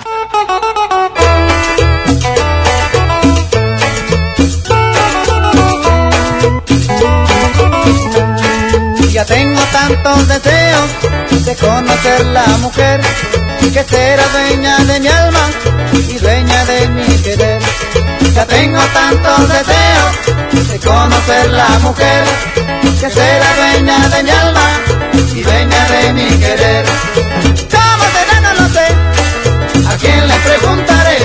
Ya tengo tantos deseos de conocer la mujer que será dueña de mi alma y dueña de mi querer. Ya tengo tantos deseos de conocer la mujer que será dueña de mi alma y dueña de mi querer. ¿Cómo será? No lo sé. ¿A quién le preguntaré?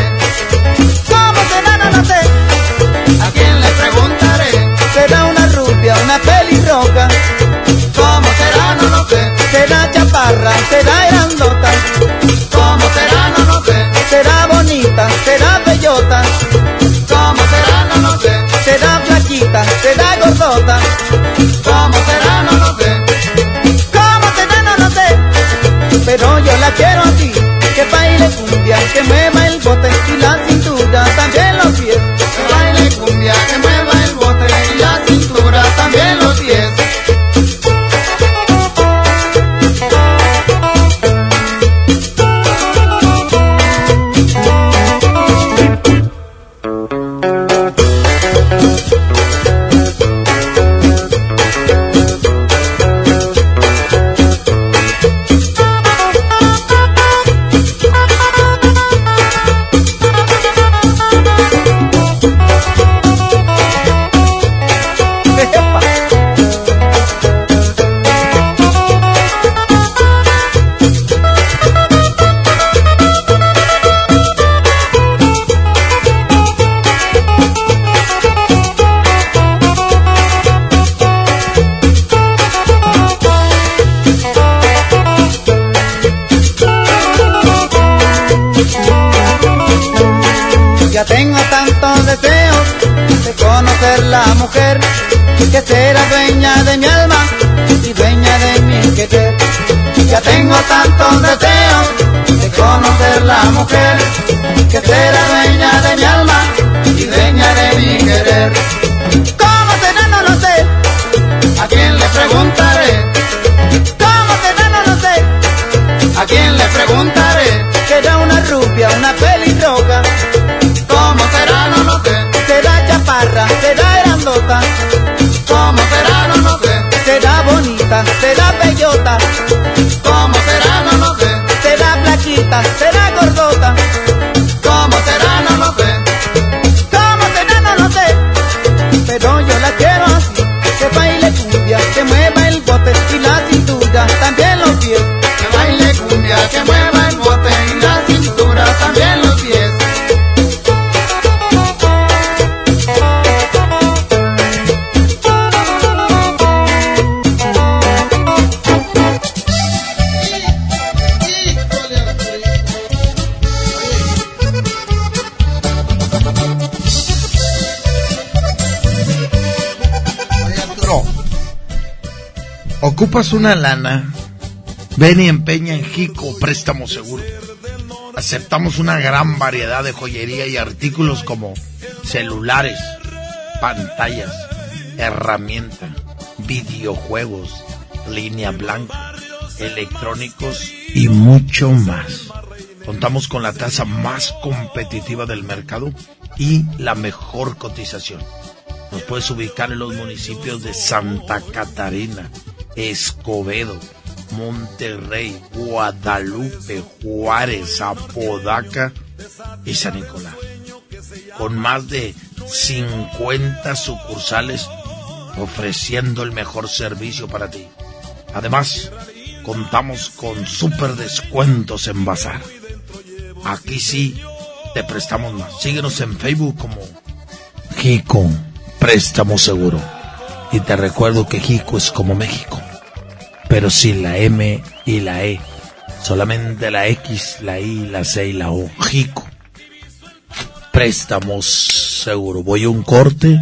¿Cómo será? No lo sé. ¿A quién le preguntaré? Será una rubia, una pelirroja. ¿Cómo será? No lo sé. Será chaparra, será grandota. ¿Cómo será? No lo sé. Será bonita, será bellota. Gordota. ¿Cómo será? No lo sé. ¿Cómo será? No lo sé. Pero yo la quiero así. Que baile cumbia, que mueva el bote y la la mujer que será dueña de mi alma y dueña de mi querer. Ya tengo tantos deseos de conocer la mujer que será dueña de mi alma y dueña de mi querer. ¿Cómo será? No lo sé. ¿A quién le preguntaré? ¿Cómo será? No lo sé. ¿A quién le preguntaré? Será una rubia, una pelirroja. Será bellota. ¿Cómo será? No lo sé. Será flaquita, será gordota. ¿Cómo será? No lo sé. ¿Cómo será? No lo sé. Pero yo la quiero así. Que baile cumbia, que mueva el bote y la cintura, también los pies. Que baile cumbia, que mueva ocupas una lana, ven y empeña en Jico Préstamo Seguro. Aceptamos una gran variedad de joyería y artículos como celulares, pantallas, herramienta, videojuegos, línea blanca, electrónicos y mucho más. Contamos con la tasa más competitiva del mercado y la mejor cotización. Nos puedes ubicar en los municipios de Santa Catarina, Escobedo, Monterrey, Guadalupe, Juárez, Apodaca y San Nicolás. Con más de 50 sucursales ofreciendo el mejor servicio para ti. Además, contamos con super descuentos en Bazar. Aquí sí te prestamos más. Síguenos en Facebook como Jico Préstamo Seguro. Y te recuerdo que Jico es como México, pero sin la M y la E. Solamente la X, la I, la C y la O. Jico. Préstamos Seguro. Voy a un corte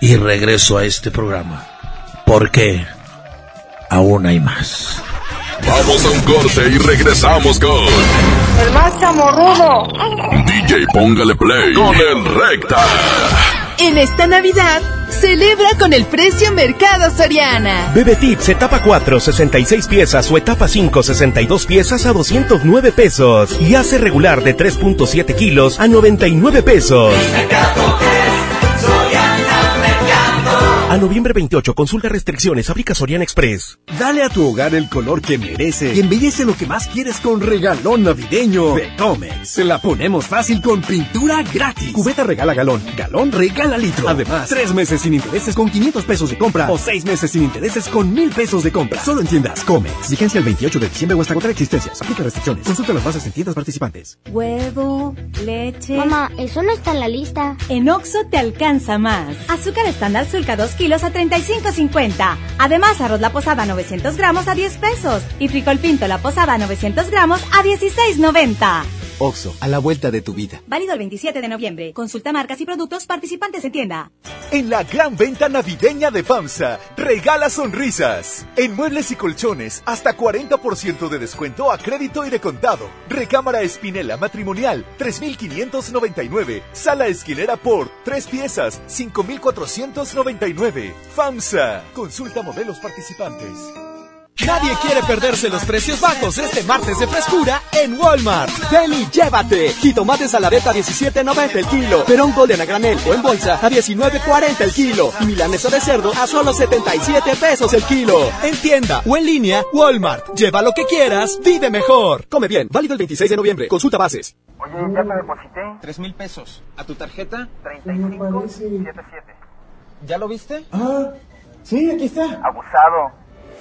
y regreso a este programa. Porque aún hay más. Vamos a un corte y regresamos con El más chamorrudo. DJ Póngale Play con el Recta. En esta Navidad, celebra con el precio Mercado Soriana. Bebe Tips etapa 4, 66 piezas o etapa 5, 62 piezas a 209 pesos. Y hace regular de 3.7 kilos a 99 pesos. A noviembre 28, consulta restricciones, aplica Soriana Express. Dale a tu hogar el color que merece y embellece lo que más quieres con regalón navideño de Comex. Se la ponemos fácil con pintura gratis. Cubeta regala galón, galón regala litro. Además, tres meses sin intereses con 500 pesos de compra o seis meses sin intereses con 1000 pesos de compra. Solo en tiendas Comex. Vigencia el 28 de diciembre o hasta agotar existencias. Aplica restricciones. Consulta las bases en tiendas participantes. Huevo, leche. Mamá, eso no está en la lista. En Oxo te alcanza más. Azúcar estándar sulca 2 a 35.50. Además, arroz la posada 900 gramos a 10 pesos. Y frijol pinto la posada 900 gramos a 16.90. Oxo, a la vuelta de tu vida. Válido el 27 de noviembre. Consulta marcas y productos participantes en tienda. En la gran venta navideña de FAMSA, regala sonrisas. En muebles y colchones, hasta 40% de descuento a crédito y de contado. Recámara Espinela matrimonial, 3.599. Sala esquinera por 3 piezas, 5.499. FAMSA. Consulta modelos participantes. Nadie quiere perderse los precios bajos este martes de frescura en Walmart. Ven y llévate. Jitomates a la beta 17.90 el kilo. Perón Golden a granel o en bolsa a 19.40 el kilo. Y milanesa de cerdo a solo 77 pesos el kilo. En tienda o en línea, Walmart. Lleva lo que quieras, vive mejor. Come bien. Válido el 26 de noviembre. Consulta bases. Oye, ya te deposité. Tres mil pesos. ¿A tu tarjeta? 3577. ¿Ya lo viste? Ah, sí, aquí está. Abusado.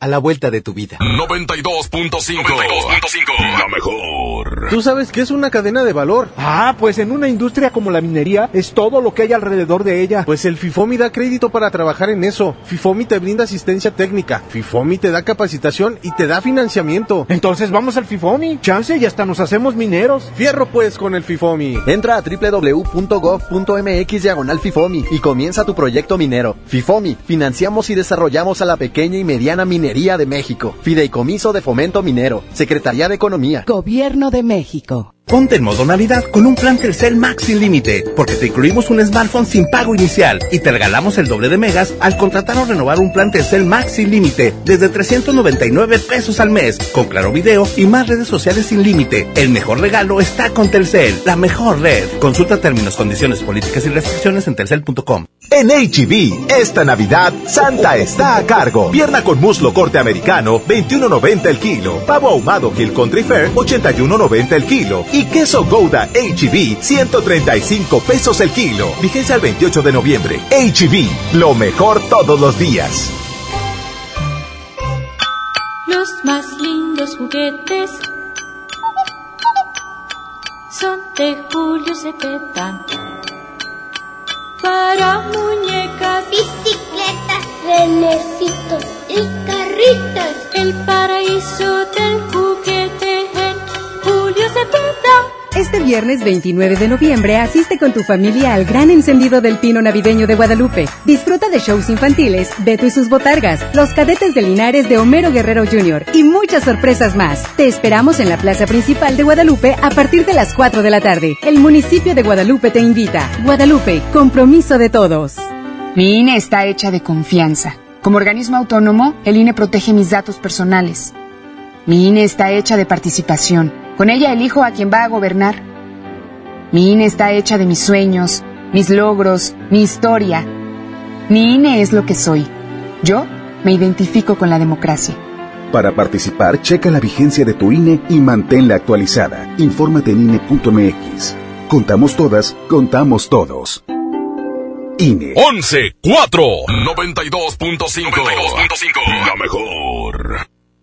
a la vuelta de tu vida. 92.5. La mejor. ¿Tú sabes qué es una cadena de valor? Ah, pues en una industria como la minería es todo lo que hay alrededor de ella. Pues el FIFOMI da crédito para trabajar en eso. FIFOMI te brinda asistencia técnica. FIFOMI te da capacitación y te da financiamiento. Entonces vamos al FIFOMI. Chance y hasta nos hacemos mineros. Fierro pues con el FIFOMI. Entra a www.gov.mx diagonal FIFOMI y comienza tu proyecto minero. FIFOMI, financiamos y desarrollamos a la pequeña y mediana minería de México. Fideicomiso de Fomento Minero. Secretaría de Economía. Gobierno de México. Ponte en modo Navidad con un plan Telcel Max sin límite, porque te incluimos un smartphone sin pago inicial y te regalamos el doble de megas al contratar o renovar un plan Telcel Max sin límite desde 399 pesos al mes, con claro video y más redes sociales sin límite. El mejor regalo está con Telcel, la mejor red. Consulta términos, condiciones, políticas y restricciones en telcel.com. En HB, esta Navidad, Santa está a cargo. Pierna con muslo corte americano, 21.90 el kilo. Pavo ahumado Hill Country Fair, 81.90 el kilo. Y queso Gouda HB, 135 pesos el kilo. Vigencia el 28 de noviembre. HB, lo mejor todos los días. Los más lindos juguetes son de Julio Cepeda. Para muñecas, bicicletas, renecitos y carritos. El paraíso del juguete en Julio Cepeda. Este viernes 29 de noviembre asiste con tu familia al gran encendido del Pino Navideño de Guadalupe. Disfruta de shows infantiles, Beto y sus botargas, los cadetes de Linares de Homero Guerrero Jr. y muchas sorpresas más. Te esperamos en la plaza principal de Guadalupe a partir de las 4 de la tarde. El municipio de Guadalupe te invita. Guadalupe, compromiso de todos. Mi INE está hecha de confianza. Como organismo autónomo, el INE protege mis datos personales. Mi INE está hecha de participación. Con ella elijo a quien va a gobernar. Mi INE está hecha de mis sueños, mis logros, mi historia. Mi INE es lo que soy. Yo me identifico con la democracia. Para participar, checa la vigencia de tu INE y manténla actualizada. Infórmate en INE.mx. Contamos todas, contamos todos. INE. 11 4 92.5 La mejor.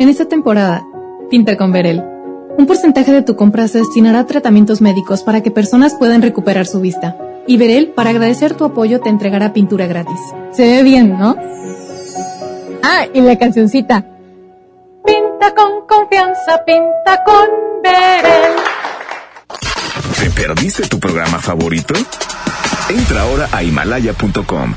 En esta temporada, pinta con Verel. Un porcentaje de tu compra se destinará a tratamientos médicos para que personas puedan recuperar su vista. Y Verel, para agradecer tu apoyo, te entregará pintura gratis. Se ve bien, ¿no? Ah, y la cancioncita. Pinta con confianza, pinta con Verel. ¿Te perdiste tu programa favorito? Entra ahora a himalaya.com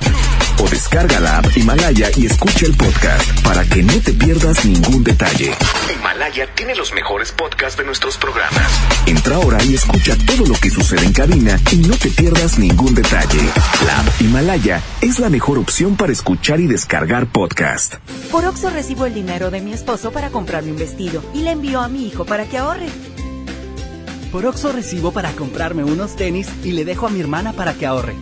o descarga la app Himalaya y escucha el podcast para que no te pierdas ningún detalle. Himalaya tiene los mejores podcasts de nuestros programas. Entra ahora y escucha todo lo que sucede en cabina y no te pierdas ningún detalle. La app Himalaya es la mejor opción para escuchar y descargar podcast. Por Oxo recibo el dinero de mi esposo para comprarme un vestido y le envío a mi hijo para que ahorre. Por Oxo recibo para comprarme unos tenis y le dejo a mi hermana para que ahorre.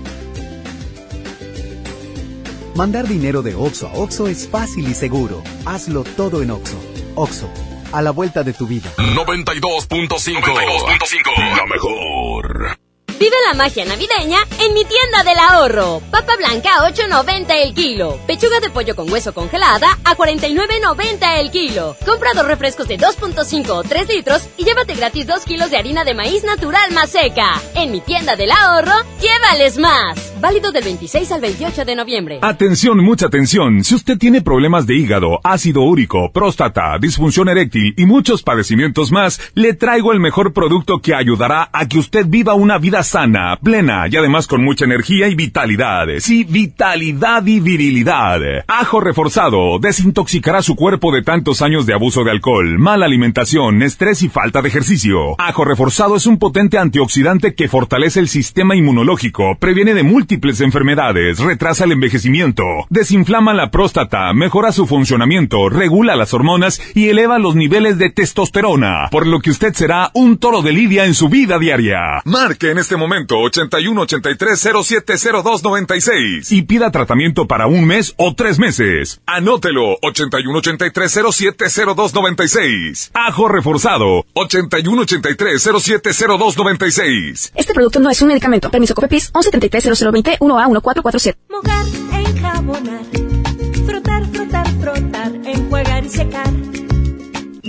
Mandar dinero de Oxo a Oxo es fácil y seguro. Hazlo todo en Oxo. Oxo, a la vuelta de tu vida. 92.5 La mejor. Vive la magia navideña en mi tienda del ahorro. Papa blanca a 8.90 el kilo. Pechuga de pollo con hueso congelada a 49.90 el kilo. Compra dos refrescos de 2.5 o 3 litros y llévate gratis 2 kilos de harina de maíz natural más seca. En mi tienda del ahorro, llévales más. Válido del 26 al 28 de noviembre. Atención, mucha atención. Si usted tiene problemas de hígado, ácido úrico, próstata, disfunción eréctil y muchos padecimientos más, le traigo el mejor producto que ayudará a que usted viva una vida sana, plena y además con mucha energía y vitalidad. Sí, vitalidad y virilidad. Ajo reforzado desintoxicará su cuerpo de tantos años de abuso de alcohol, mala alimentación, estrés y falta de ejercicio. Ajo reforzado es un potente antioxidante que fortalece el sistema inmunológico, previene de múltiples enfermedades, retrasa el envejecimiento, desinflama la próstata, mejora su funcionamiento, regula las hormonas y eleva los niveles de testosterona, por lo que usted será un toro de lidia en su vida diaria. Marque en este momento 81 83 0702 96 y pida tratamiento para un mes o tres meses. Anótelo 81 83 0702 96. Ajo reforzado 81 83 0702 96. Este producto no es un medicamento. Permiso COPEPIS 1173 1 a 1447. Mojar, enjabonar, frotar, frotar, frotar, enjuagar y secar.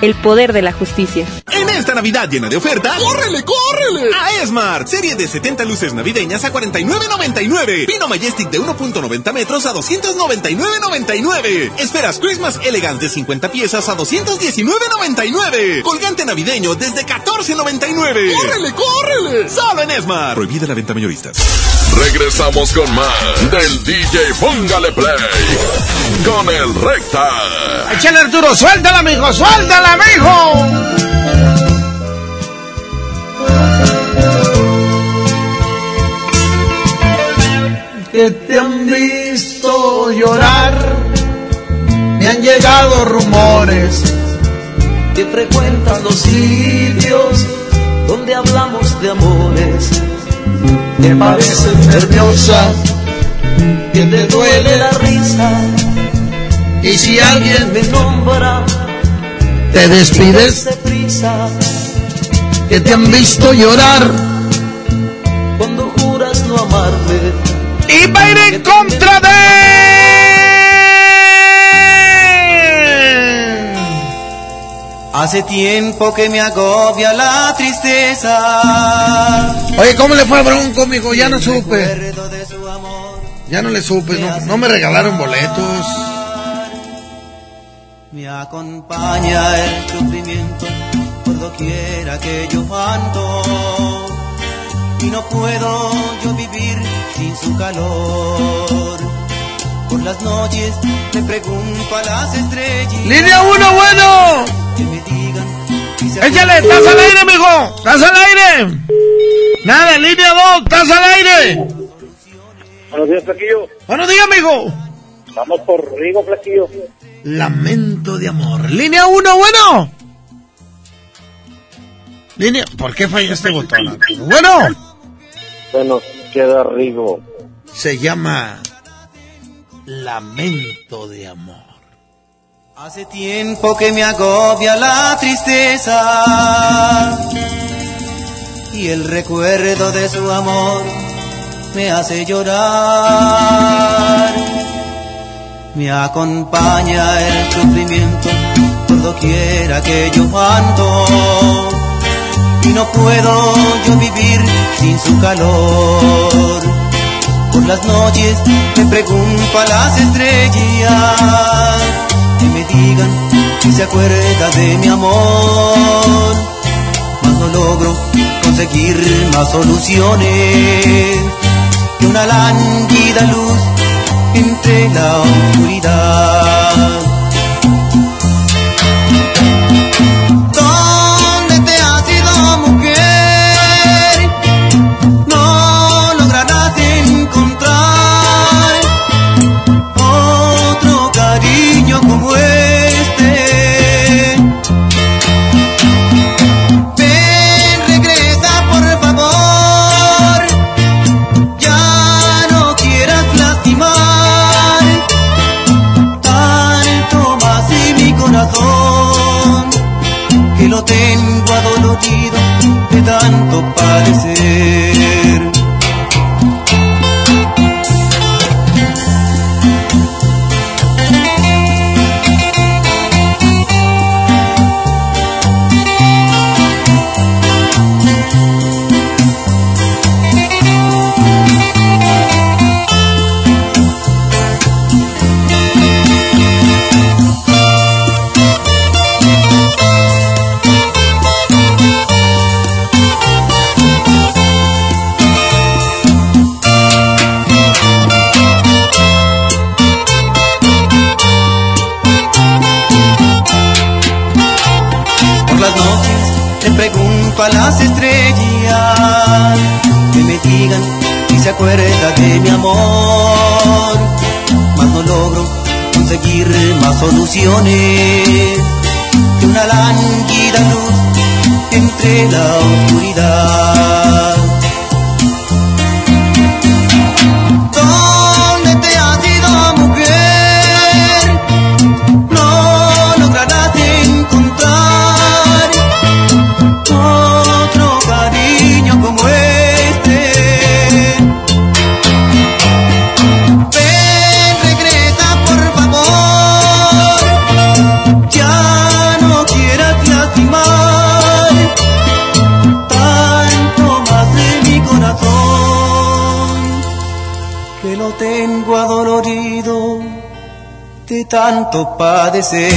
El poder de la justicia. En esta Navidad llena de ofertas, ¡córrele, córrele! A Esmart, serie de 70 luces navideñas a 49.99. Pino Majestic de 1.90 metros a 299.99. Esferas Christmas Elegance de 50 piezas a 219.99. Colgante navideño desde 14.99. ¡Córrele, córrele! Solo en Esmart. Prohibida la venta mayoristas. Regresamos con más del DJ Póngale Play con el Recta. Échale Arturo, suéltala, amigo, suéltala, Que te han visto llorar, me han llegado rumores que frecuentas los sitios donde hablamos de amores. Te pareces nerviosa, que te duele la risa. Y si alguien me nombra, te despides prisa. Que te han visto llorar cuando juras no amarme. Y va a ir en contra de. Hace tiempo que me agobia la tristeza. Oye, ¿cómo le fue a Bronco, amigo? Ya no supe. Ya no le supe, no, no me regalaron boletos. Me acompaña el sufrimiento por doquiera que yo ando. Y no puedo yo vivir sin su calor. Por las noches me pregunto a las estrellas. ¡Línea 1, bueno! Que me digan. ¡Échale! ¡Estás al aire, amigo! ¡Estás al aire! ¡Nada! ¡Línea 2! ¡Estás al aire! Buenos días, Flaquillo. Buenos días, amigo. Vamos por Rigo, Flaquillo. Lamento de amor. Línea 1, bueno. Línea. ¿Por qué falla este botón? Bueno. Bueno, queda Rigo. Se llama Lamento de amor. Hace tiempo que me agobia la tristeza. Y el recuerdo de su amor me hace llorar. Me acompaña el sufrimiento por doquiera que yo ando. Y no puedo yo vivir sin su calor. Por las noches me pregunto a las estrellas que me digan si se acuerda de mi amor. Mas no logro conseguir más soluciones que una lánguida luz entre la oscuridad. Tanto padecer.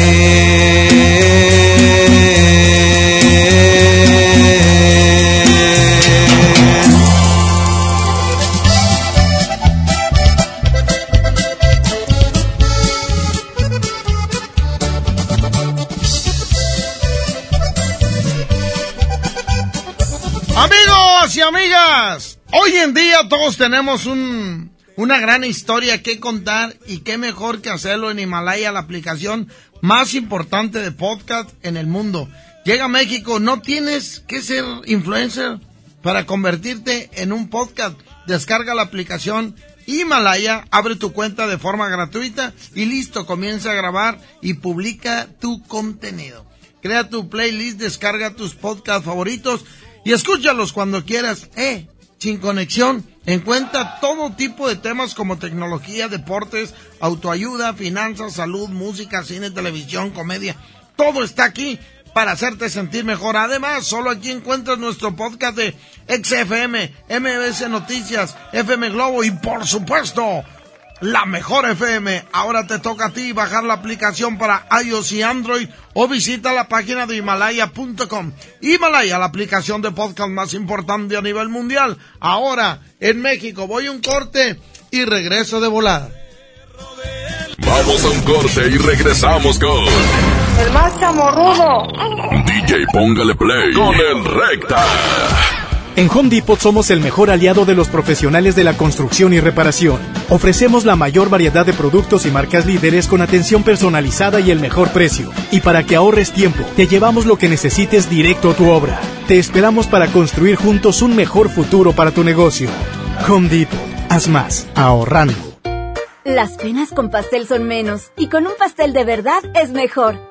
Amigos y amigas, hoy en día todos tenemos un, una gran historia que contar y qué mejor que hacerlo en Himalaya, la aplicación más importante de podcast en el mundo. Llega a México, no tienes que ser influencer para convertirte en un podcast. Descarga la aplicación Himalaya, abre tu cuenta de forma gratuita y listo, comienza a grabar y publica tu contenido. Crea tu playlist, descarga tus podcasts favoritos y escúchalos cuando quieras. Eh, sin conexión, encuentra todo tipo de temas como tecnología, deportes, autoayuda, finanzas, salud, música, cine, televisión, comedia. Todo está aquí para hacerte sentir mejor. Además, solo aquí encuentras nuestro podcast de XFM, MBS Noticias, FM Globo y por supuesto, la mejor FM. Ahora te toca a ti bajar la aplicación para iOS y Android o visita la página de Himalaya.com. Himalaya, la aplicación de podcast más importante a nivel mundial. Ahora, en México, voy a un corte y regreso de volada. Vamos a un corte y regresamos con El más chamorrudo. DJ Póngale Play con el Recta. En Home Depot somos el mejor aliado de los profesionales de la construcción y reparación. Ofrecemos la mayor variedad de productos y marcas líderes con atención personalizada y el mejor precio. Y para que ahorres tiempo, te llevamos lo que necesites directo a tu obra. Te esperamos para construir juntos un mejor futuro para tu negocio. Home Depot. Haz más, ahorrando. Las penas con pastel son menos y con un pastel de verdad es mejor.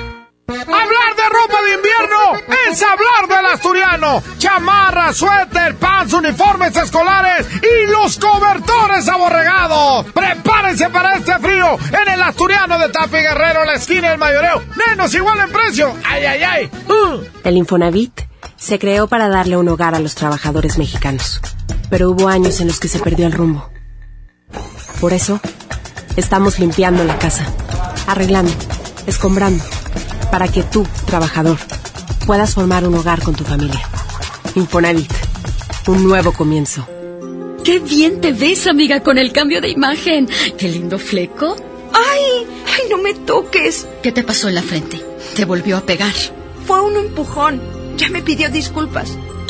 Hablar de ropa de invierno es hablar del asturiano. Chamarra, suéter, pants, uniformes escolares y los cobertores aborregados. Prepárense para este frío en el asturiano de Tapi Guerrero, la esquina del mayoreo. Menos igual en precio. Ay, ay, ay. Uh. El Infonavit se creó para darle un hogar a los trabajadores mexicanos. Pero hubo años en los que se perdió el rumbo. Por eso, estamos limpiando la casa, arreglando, escombrando para que tú, trabajador, puedas formar un hogar con tu familia. Infonavit, un nuevo comienzo. ¡Qué bien te ves, amiga, con el cambio de imagen! ¡Qué lindo fleco! ¡Ay! ¡Ay, no me toques! ¿Qué te pasó en la frente? ¿Te volvió a pegar? Fue un empujón. Ya me pidió disculpas.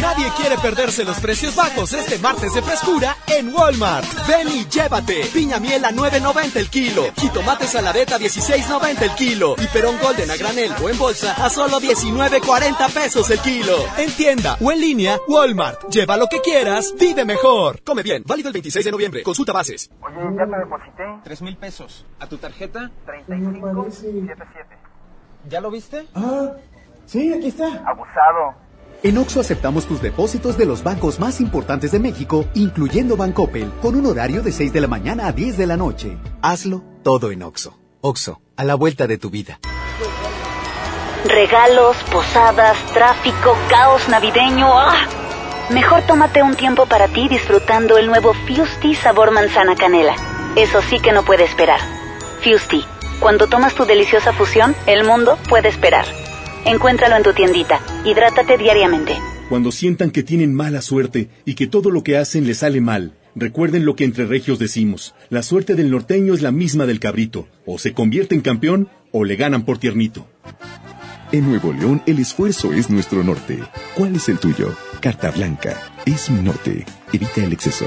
Nadie quiere perderse los precios bajos este martes de frescura en Walmart. Ven y llévate. Piña miel a 9.90 el kilo. Jitomate saladeta a 16.90 el kilo. Y perón golden a granel o en bolsa a solo 19.40 pesos el kilo. En tienda o en línea, Walmart. Lleva lo que quieras, vive mejor. Come bien. Válido el 26 de noviembre. Consulta bases. Oye, ya te deposité. 3 mil pesos. ¿A tu tarjeta? 3577. ¿Ya lo viste? Ah, sí, aquí está. Abusado. En Oxo aceptamos tus depósitos de los bancos más importantes de México, incluyendo Bancoppel, con un horario de 6 de la mañana a 10 de la noche. Hazlo todo en Oxo. Oxo, a la vuelta de tu vida. Regalos, posadas, tráfico, caos navideño. ¡Ah! Mejor tómate un tiempo para ti disfrutando el nuevo Fusti sabor manzana canela. Eso sí que no puede esperar. Fusti, cuando tomas tu deliciosa fusión, el mundo puede esperar. Encuéntralo en tu tiendita. Hidrátate diariamente. Cuando sientan que tienen mala suerte y que todo lo que hacen les sale mal, recuerden lo que entre regios decimos. La suerte del norteño es la misma del cabrito. O se convierte en campeón o le ganan por tiernito. En Nuevo León el esfuerzo es nuestro norte. ¿Cuál es el tuyo? Carta Blanca. Es mi norte. Evita el exceso.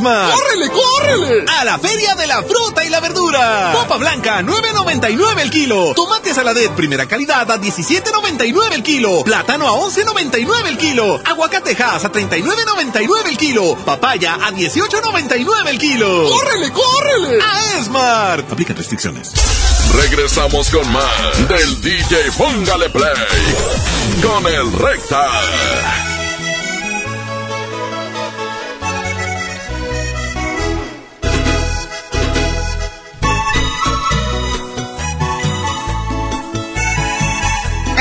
¡Córrele, córrele! A la Feria de la Fruta y la Verdura. Papa blanca, 9.99 el kilo. Tomate saladet, primera calidad, a 17.99 el kilo. Plátano a 11.99 el kilo. Aguacatejas a 39.99 el kilo. Papaya a 18.99 el kilo. ¡Córrele, córrele! A Esmar. Aplica restricciones. Regresamos con más del DJ Póngale Play con el Recta.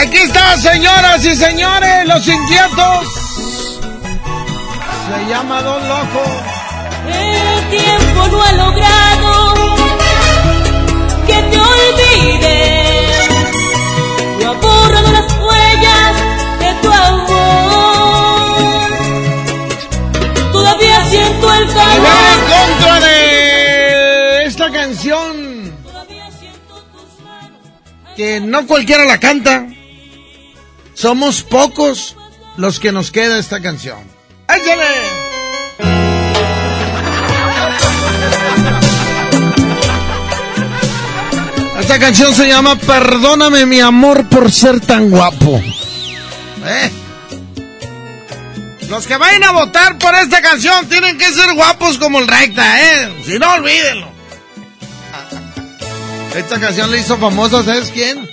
Aquí está, señoras y señores, los inquietos. Se llama Don Loco. El tiempo no ha logrado que te olvides. No ha borrado las huellas de tu amor. Todavía siento el Y calor. va en contra de esta canción. Que no cualquiera la canta. Somos pocos los que nos queda esta canción. ¡Échale! Esta canción se llama Perdóname mi amor por ser tan guapo. ¿Eh? Los que vayan a votar por esta canción tienen que ser guapos como el recta, ¿eh? Si no, olvídenlo. Esta canción le hizo famosa, ¿sabes quién?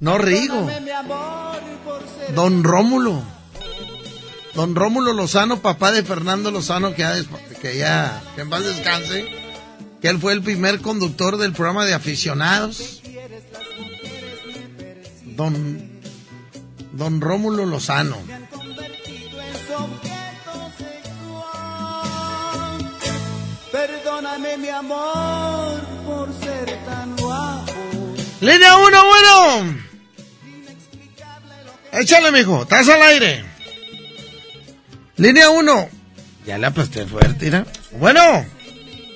No Rigo. Don Rómulo. Don Rómulo Lozano, papá de Fernando Lozano, que ya, que ya que en paz descanse. Que él fue el primer conductor del programa de aficionados. Don, don Rómulo Lozano. Perdóname mi amor por ser tan guapo. Línea 1, bueno. Échale, mijo, estás al aire. Línea 1. Ya le aplasté fuerte, mira. Bueno.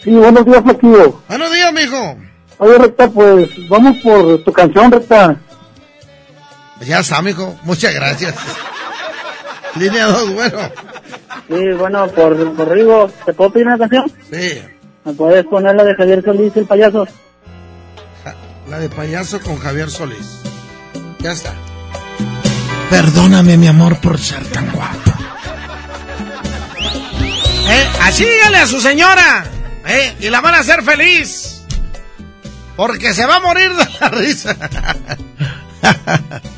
Sí, buenos días, Flaquillo. Buenos días, mijo. Oye, Recta, pues vamos por tu canción, Recta. Ya está, mijo. Muchas gracias. [LAUGHS] Línea 2, bueno. Sí, bueno, por, por Rigo, ¿te puedo pedir una canción? Sí. ¿Me puedes poner la de Javier Solís, el payaso? La de payaso con Javier Solís. Ya está. Perdóname, mi amor, por ser tan guapo. ¿Eh? Así dígale a su señora. ¿Eh? Y la van a hacer feliz. Porque se va a morir de la risa. [LAUGHS]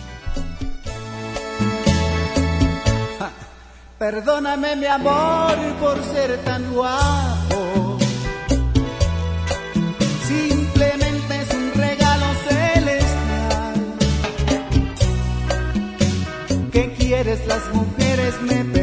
Perdóname mi amor por ser tan guapo. ¿Qué quieres? Las mujeres me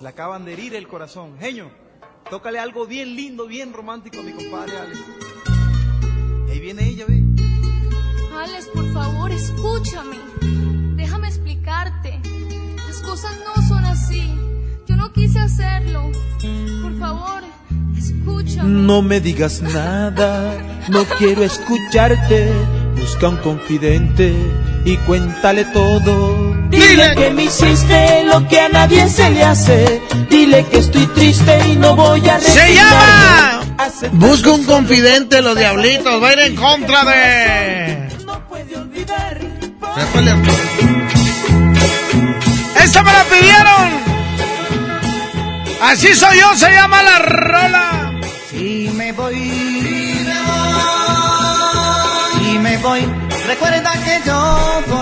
Le acaban de herir el corazón. Genio, tócale algo bien lindo, bien romántico a mi compadre Alex. Y ahí viene ella, ve. Alex, por favor, escúchame. Déjame explicarte. Las cosas no son así. Yo no quise hacerlo. Por favor, escúchame. No me digas nada, no quiero escucharte. Busca un confidente y cuéntale todo. Dile que me hiciste lo que a nadie se le hace. Dile que estoy triste y no voy a ¡Se llama! Busca un confidente, los diablitos. Va a ir en contra de. ¡Esta me la pidieron! Así soy yo, se llama la rola. Si me voy, si me voy, recuerda que yo volveré.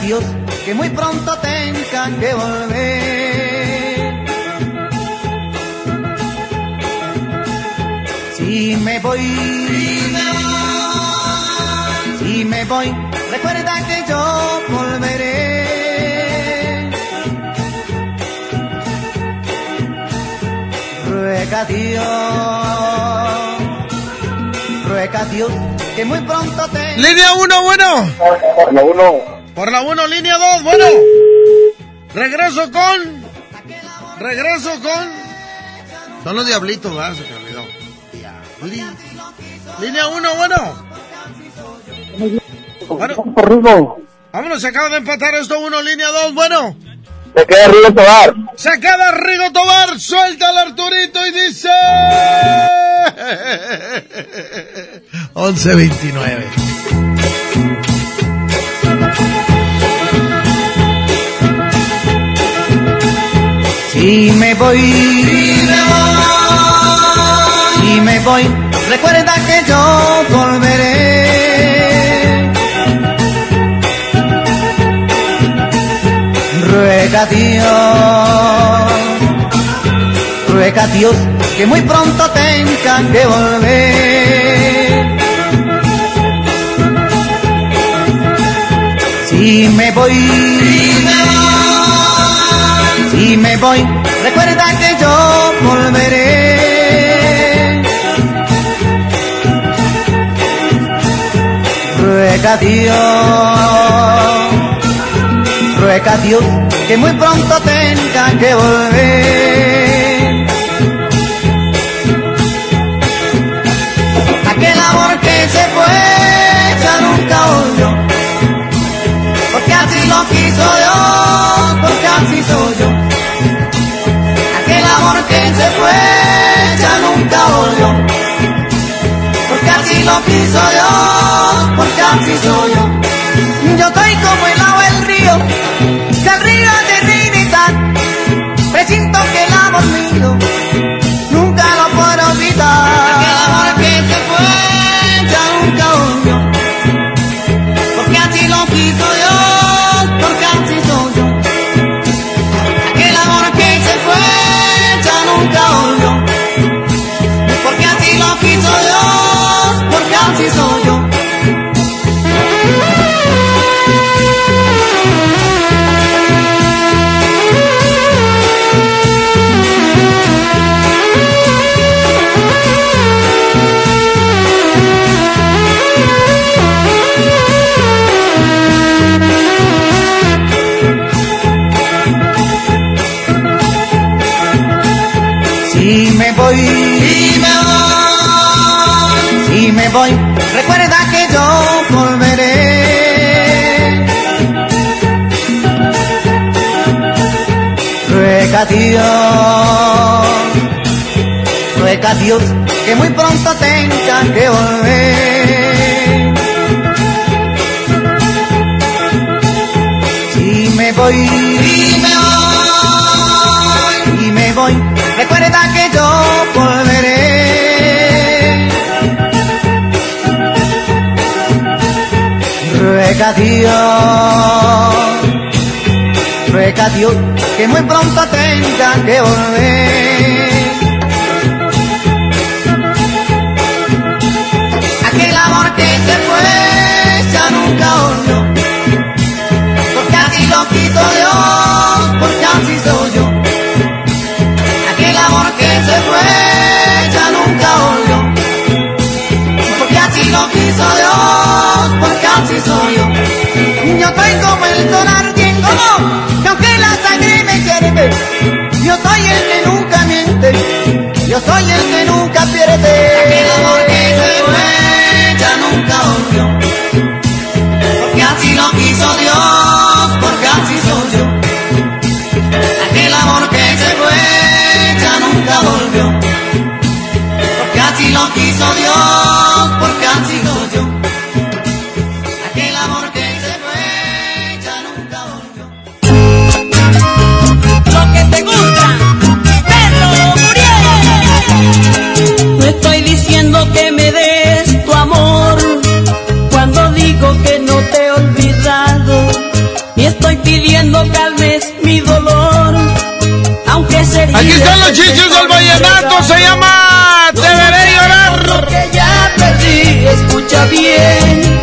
Dios que muy pronto tenga que volver. Si me voy, si me voy, recuerda que yo volveré. Ruega a Dios, ruega a Dios que muy pronto te... Línea 1, bueno. La uno. Por la 1, línea 2, bueno. Regreso con. Regreso con. Son los diablitos, ¿verdad? Se me olvidó. Línea 1, bueno. Bueno. Vámonos, se acaba de empatar esto 1, línea 2, bueno. Se queda Rigo Tobar. Se queda Rigo Tobar, suelta al Arturito y dice... 11.29. Si me voy, si me voy, recuerda que yo volveré. Ruega Dios, ruega Dios que muy pronto tenga que volver. Si me voy, recuerda que yo volveré. Ruega Dios, ruega Dios que muy pronto tenga que volver. Aquel amor que se fue ya nunca volvió, porque así lo quiso Dios, porque así soy yo. Amor que se fue ya nunca volvió, porque así lo quiso Dios, porque así soy yo. Yo estoy como el Ruega Dios, que muy pronto tenga que volver. Si me voy, si me voy, si me voy, recuerda que yo volveré. Ruega Dios, ruega Dios que muy pronto tenga que volver. Aquel amor que se fue ya nunca volvió, porque así lo quiso Dios, porque así soy yo. Aquel amor que se fue ya nunca volvió, porque así lo quiso Dios, porque así soy yo. Yo estoy como el aunque la sangre yo soy el que nunca miente, yo soy el Aquí están los chichos del vallenato, se llama Te veré llorar. Lo que ya perdí, escucha bien.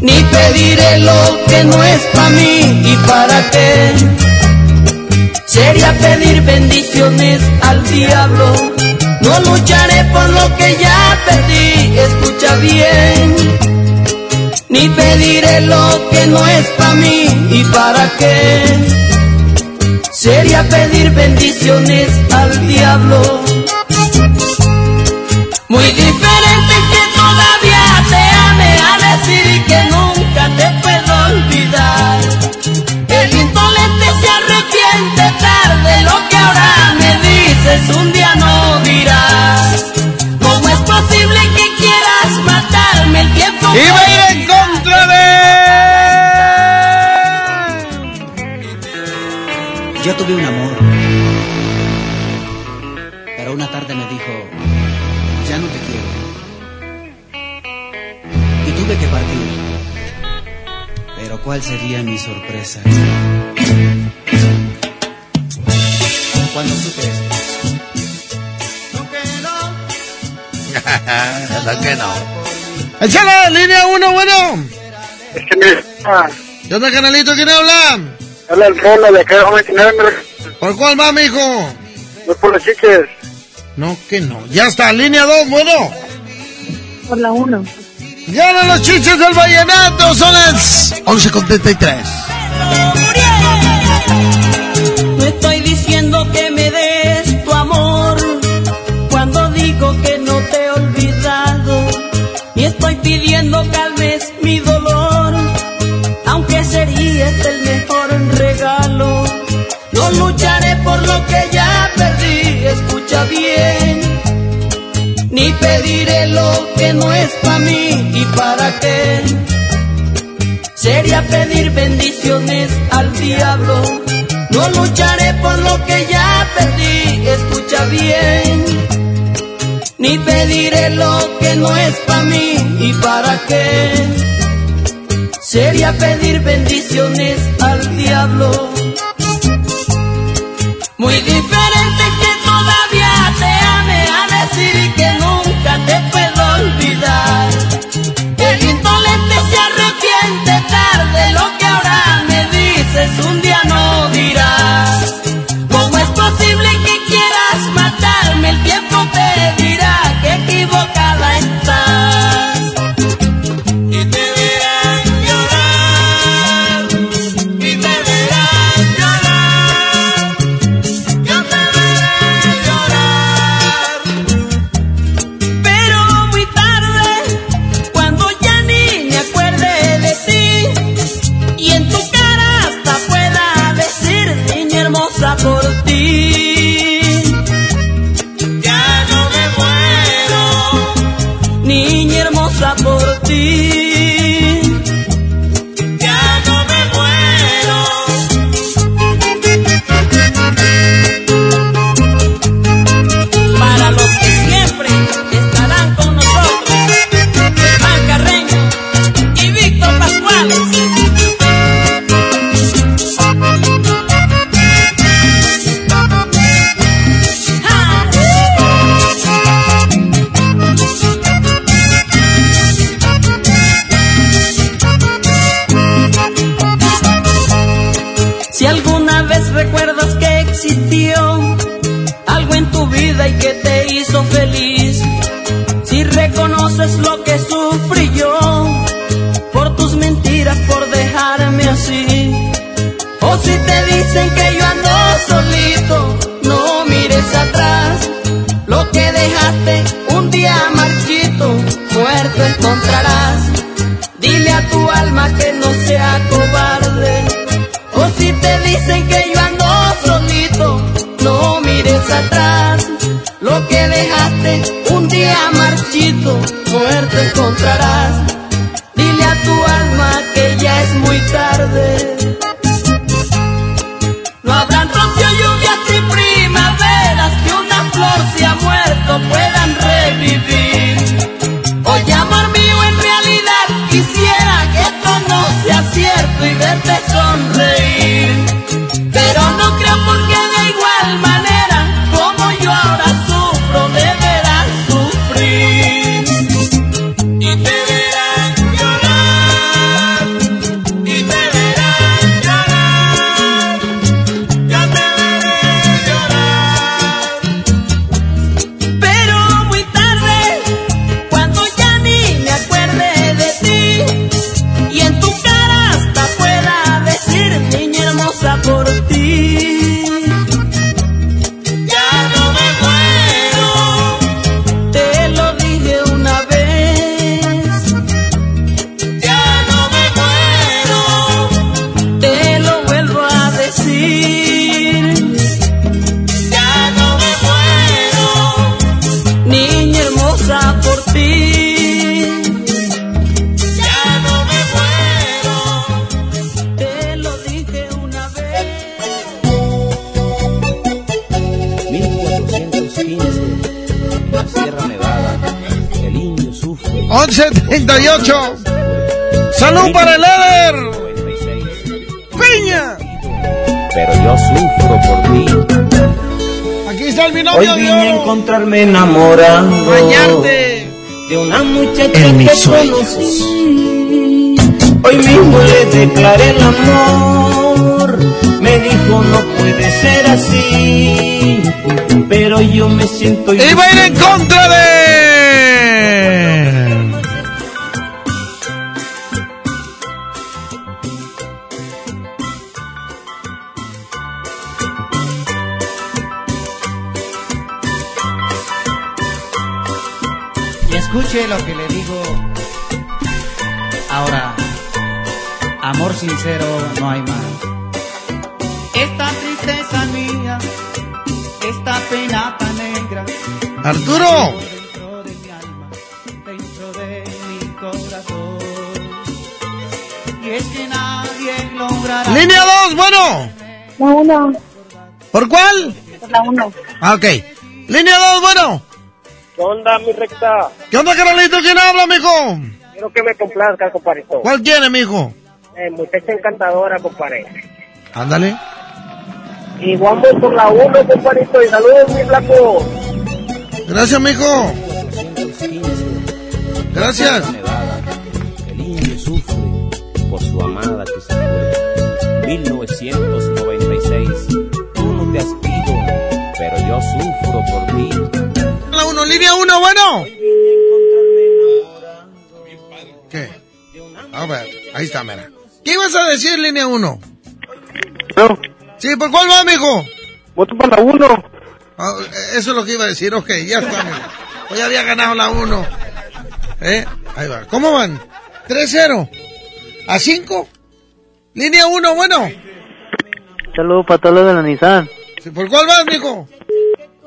Ni pediré lo que no es para mí y para qué. Sería pedir bendiciones al diablo. No lucharé por lo que ya perdí, escucha bien. Ni pediré lo que no es para mí y para qué. Sería pedir bendiciones al diablo. ¿Cuál sería mi sorpresa? Cuando supe [LAUGHS] no que no. Échale, línea 1, bueno. Es que me... Ah, ¿Qué onda, canalito? ¿Quién habla? habla el fondo de acá de 29, me... ¿Por cuál va, mijo? Voy por los chiques. No, que no. Ya está, línea 2, bueno. Por la 1. Ganan los chiches del vallenato, son las 11 con 33. No estoy diciendo que me des tu amor cuando digo que no te he olvidado. Y estoy pidiendo calmes pediré lo que no es para mí y para qué. Sería pedir bendiciones al diablo. No lucharé por lo que ya perdí, escucha bien. Ni pediré lo que no es para mí y para qué. Sería pedir bendiciones al diablo. Muy diferente 1138. Salud para el Eder. Peña. Pero yo sufro por ti. Aquí está el Hoy binomio de vine a oro. encontrarme enamorado Bañarte. de una muchacha En mis que sueños. conocí. Hoy mismo le declaré el amor. Me dijo no puede ser así. Pero yo me siento Y va a ir en contra de. Escuche lo que le digo. Ahora, amor sincero no hay más. Esta tristeza mía, esta pena tan negra. Arturo. Dentro de mi alma, dentro de mi corazón. Y es que nadie logrará. Línea 2, bueno. La uno, ¿Por cuál? la uno. Ah, ok. Línea 2, bueno. ¿Qué onda, mi recta? ¿Qué onda, Carolito? ¿Quién habla, mijo? Quiero que me complazca, comparito. ¿Cuál quiere, mijo? Eh, muchacha encantadora, compadre. Ándale. Y vamos por la 1, compadito. Y saludos, mi flaco. Gracias, mijo. Gracias. El indio sufre por su amada que se fue. 1996. Tú no te has ido, pero yo sufro por ti. La 1, línea 1, bueno. ¿Qué? A ver, ahí está, mira. ¿Qué ibas a decir, línea 1? No. Sí, ¿por cuál va, mijo? Voto para la 1. Ah, eso es lo que iba a decir, ok, ya está, mijo. Hoy había ganado la 1. ¿Eh? Ahí va. ¿Cómo van? 3-0. ¿A 5? Línea 1, bueno. Saludos para todos los de la Nissan. Sí, ¿Por cuál vas, mijo?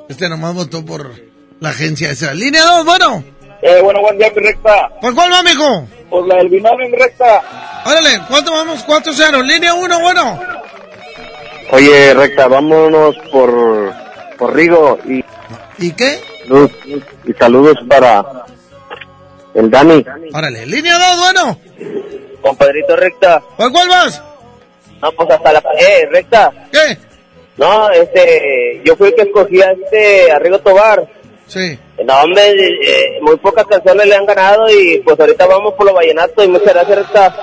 Este nomás votó por la agencia esa. Línea 2, bueno. Eh, bueno, buen día, mi recta. ¿Por cuál va, mijo? Por la del binomio, mi recta. Órale, ¿cuánto vamos? 4-0. Línea 1, bueno. Oye, recta, vámonos por, por Rigo y, ¿Y qué? luz, y saludos para el Dani. Órale, línea 2, bueno. Compadrito, recta. ¿Por cuál vas? No, pues hasta la... Eh, recta. ¿Qué? No, este, yo fui el que escogí a este Arrigo Tobar. Sí. No, hombre, eh, muy pocas canciones le han ganado y pues ahorita vamos por los vallenatos y muchas gracias, recta.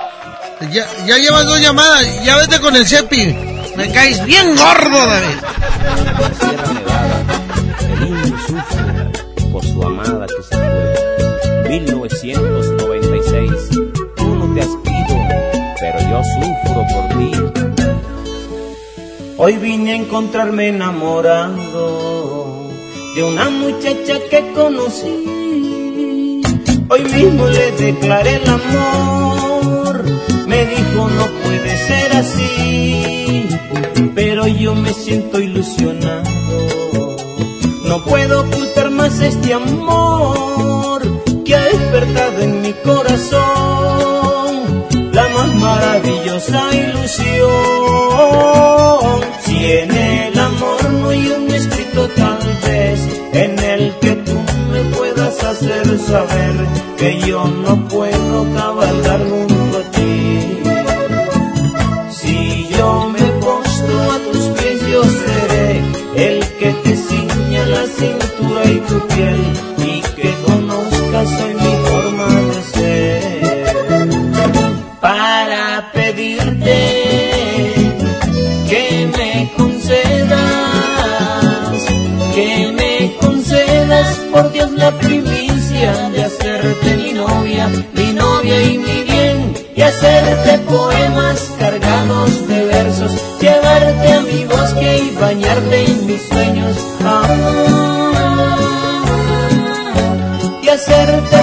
Ya, ya llevas dos llamadas, ya vete con el Cepi. Me caes bien gordo, David. Sierra Nevada. El indio sufre por su amada que se fue. 1996. Tú no te has ido, pero yo sufro por ti. Hoy vine a encontrarme enamorado de una muchacha que conocí. Hoy mismo le declaré el amor. Me dijo no puede ser así, pero yo me siento ilusionado. No puedo ocultar más este amor que ha despertado en mi corazón la más maravillosa ilusión. Saber que yo no puedo cabalgar hacerte poemas cargados de versos, llevarte a mi bosque y bañarte en mis sueños. Y hacerte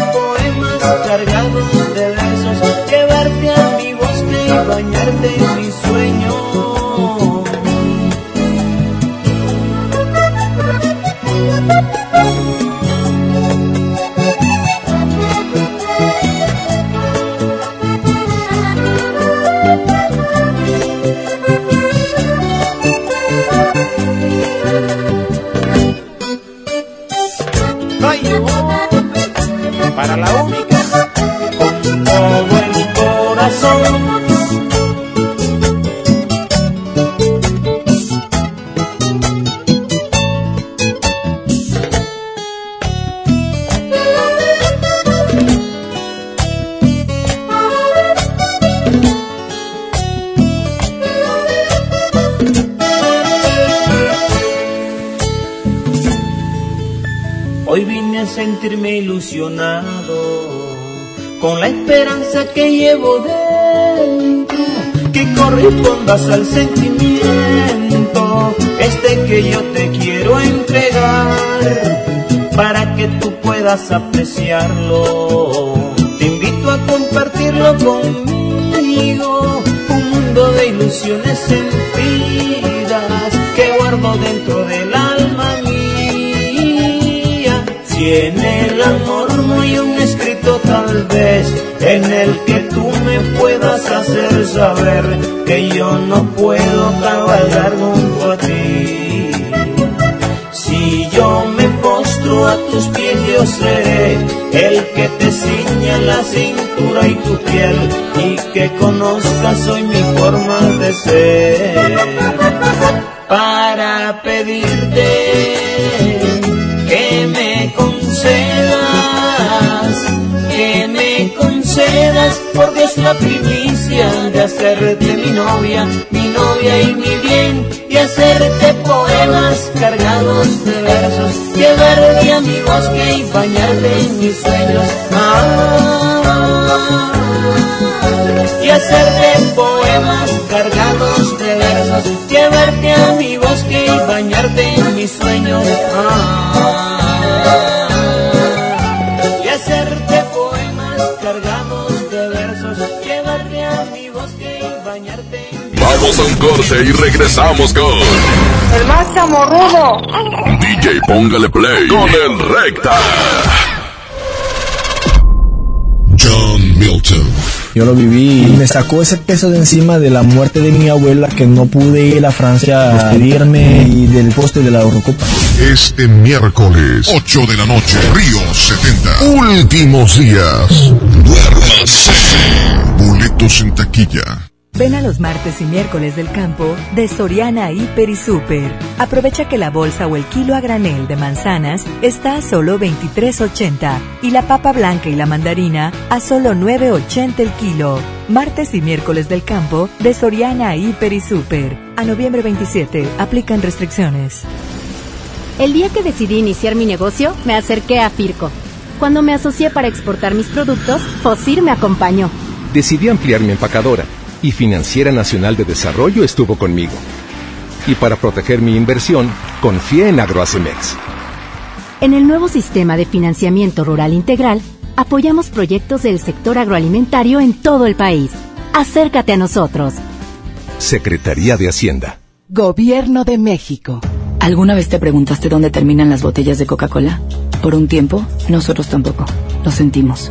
apreciarlo. Te invito a compartirlo conmigo, un mundo de ilusiones sentidas que guardo dentro del alma mía. Si en el amor no hay un escrito tal vez en el que tú me puedas hacer saber que yo no yo seré el que te ciña la cintura y tu piel y que conozcas hoy mi forma de ser. Para pedirte que me concedas, que me concedas, porque es la primicia de hacerte mi novia, mi novia y mi bien, versos, llevarte a mi bosque y bañarte en mis sueños. Ah, y hacerte poemas cargados de versos, llevarte a mi bosque y bañarte en mis sueños. Ah, Vamos a un corte y regresamos con El más chamorrudo. DJ Póngale Play con el Recta. John Milton. Yo lo viví y me sacó ese peso de encima de la muerte de mi abuela que no pude ir a Francia a despedirme y del poste de la Eurocopa. Este miércoles, 8 de la noche, Río 70. Últimos días. Duérmase. Boletos en taquilla. Ven a los martes y miércoles del campo de Soriana Hiper y Super. Aprovecha que la bolsa o el kilo a granel de manzanas está a solo 23.80 y la papa blanca y la mandarina a solo 9.80 el kilo. Martes y miércoles del campo de Soriana Hiper y Super. A noviembre 27 aplican restricciones. El día que decidí iniciar mi negocio, me acerqué a Firco. Cuando me asocié para exportar mis productos, Fosir me acompañó. Decidí ampliar mi empacadora y Financiera Nacional de Desarrollo estuvo conmigo. Y para proteger mi inversión, confié en Agroacemex. En el nuevo sistema de financiamiento rural integral, apoyamos proyectos del sector agroalimentario en todo el país. Acércate a nosotros. Secretaría de Hacienda. Gobierno de México. ¿Alguna vez te preguntaste dónde terminan las botellas de Coca-Cola? Por un tiempo, nosotros tampoco. Lo sentimos.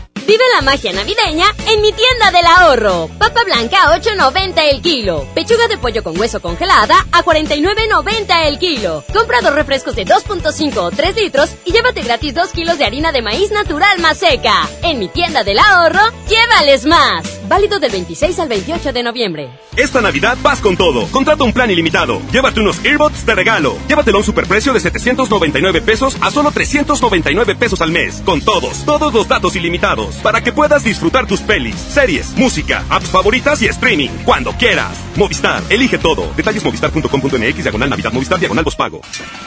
Vive la magia navideña en mi tienda del ahorro. Papa blanca a 8.90 el kilo. Pechuga de pollo con hueso congelada a 49.90 el kilo. Compra dos refrescos de 2.5 o 3 litros y llévate gratis 2 kilos de harina de maíz natural más seca. En mi tienda del ahorro, llévales más. Válido del 26 al 28 de noviembre. Esta Navidad vas con todo. Contrata un plan ilimitado. Llévate unos earbuds de regalo. Llévatelo a un superprecio de 799 pesos a solo 399 pesos al mes. Con todos, todos los datos ilimitados. Para que puedas disfrutar tus pelis, series, música, apps favoritas y streaming. Cuando quieras. Movistar, elige todo. Detalles movistar.com.mx, diagonal Navidad, Movistar, diagonal pago.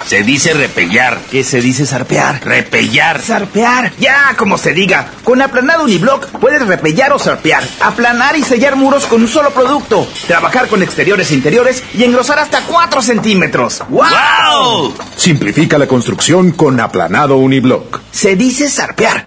Se dice repellar. ¿Qué se dice zarpear? Repellar. Zarpear. Ya, como se diga. Con aplanado uniblock puedes repellar o zarpear. Aplanar y sellar muros con un solo producto. Trabajar con exteriores e interiores y engrosar hasta 4 centímetros. ¡Wow! Simplifica la construcción con aplanado uniblock. Se dice zarpear.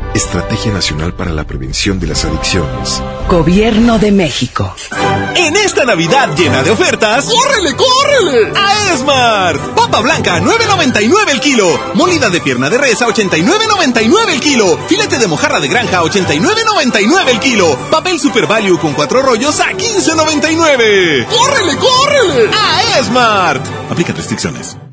Estrategia Nacional para la Prevención de las Adicciones. Gobierno de México. En esta Navidad llena de ofertas, ¡córrele, córrele! A Esmar. Papa blanca, 9.99 el kilo. Molida de pierna de res a 89.99 el kilo. Filete de mojarra de granja a 89.99 el kilo. Papel Super Value con cuatro rollos a 15.99. ¡Córrele, córrele! A Esmart. Aplica restricciones.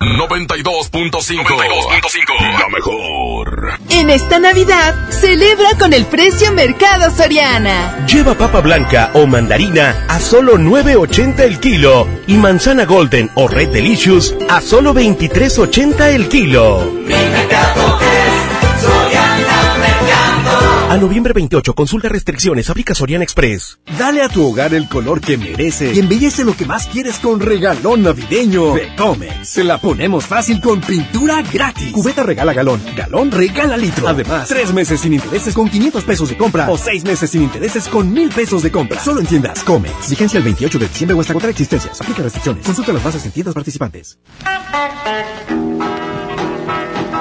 92.5 La mejor. En esta Navidad, celebra con el precio Mercado Soriana. Lleva papa blanca o mandarina a solo 9.80 el kilo y manzana golden o red delicious a solo 23.80 el kilo. A noviembre 28, consulta restricciones, aplica Soriana Express. Dale a tu hogar el color que merece y embellece lo que más quieres con regalón navideño de Comex. Se la ponemos fácil con pintura gratis. Cubeta regala galón, galón regala litro. Además, tres meses sin intereses con 500 pesos de compra o seis meses sin intereses con mil pesos de compra. Solo en tiendas Comex. Vigencia el 28 de diciembre o hasta contra existencias. Aplica restricciones. Consulta las bases en tiendas participantes.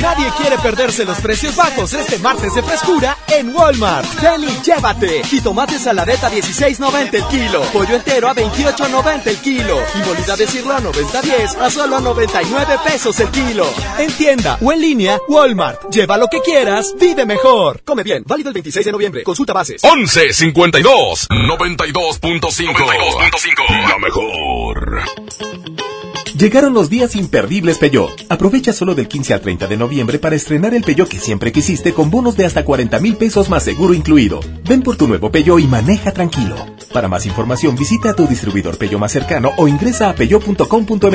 Nadie quiere perderse los precios bajos este martes de frescura en Walmart. Ven y llévate. Y tomate saladeta 16.90 el kilo. Pollo entero a 28.90 el kilo. Y molida de a 90.10 a solo 99 pesos el kilo. En tienda o en línea, Walmart. Lleva lo que quieras, vive mejor. Come bien. Válido el 26 de noviembre. Consulta bases. 11 52 92.5 La mejor. Llegaron los días imperdibles Peugeot. Aprovecha solo del 15 al 30 de noviembre para estrenar el Peugeot que siempre quisiste con bonos de hasta 40 mil pesos más seguro incluido. Ven por tu nuevo Peugeot y maneja tranquilo. Para más información visita a tu distribuidor Peugeot más cercano o ingresa a peugeot.com.mx.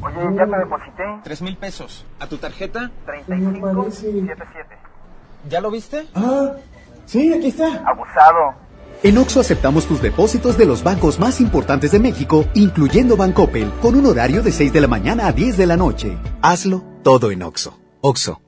Oye, ya te deposité. Tres mil pesos. ¿A tu tarjeta? 3577. ¿Ya lo viste? Ah, sí, aquí está. Abusado. En Oxo aceptamos tus depósitos de los bancos más importantes de México, incluyendo Bancoppel, con un horario de 6 de la mañana a 10 de la noche. Hazlo todo en Oxo. Oxo,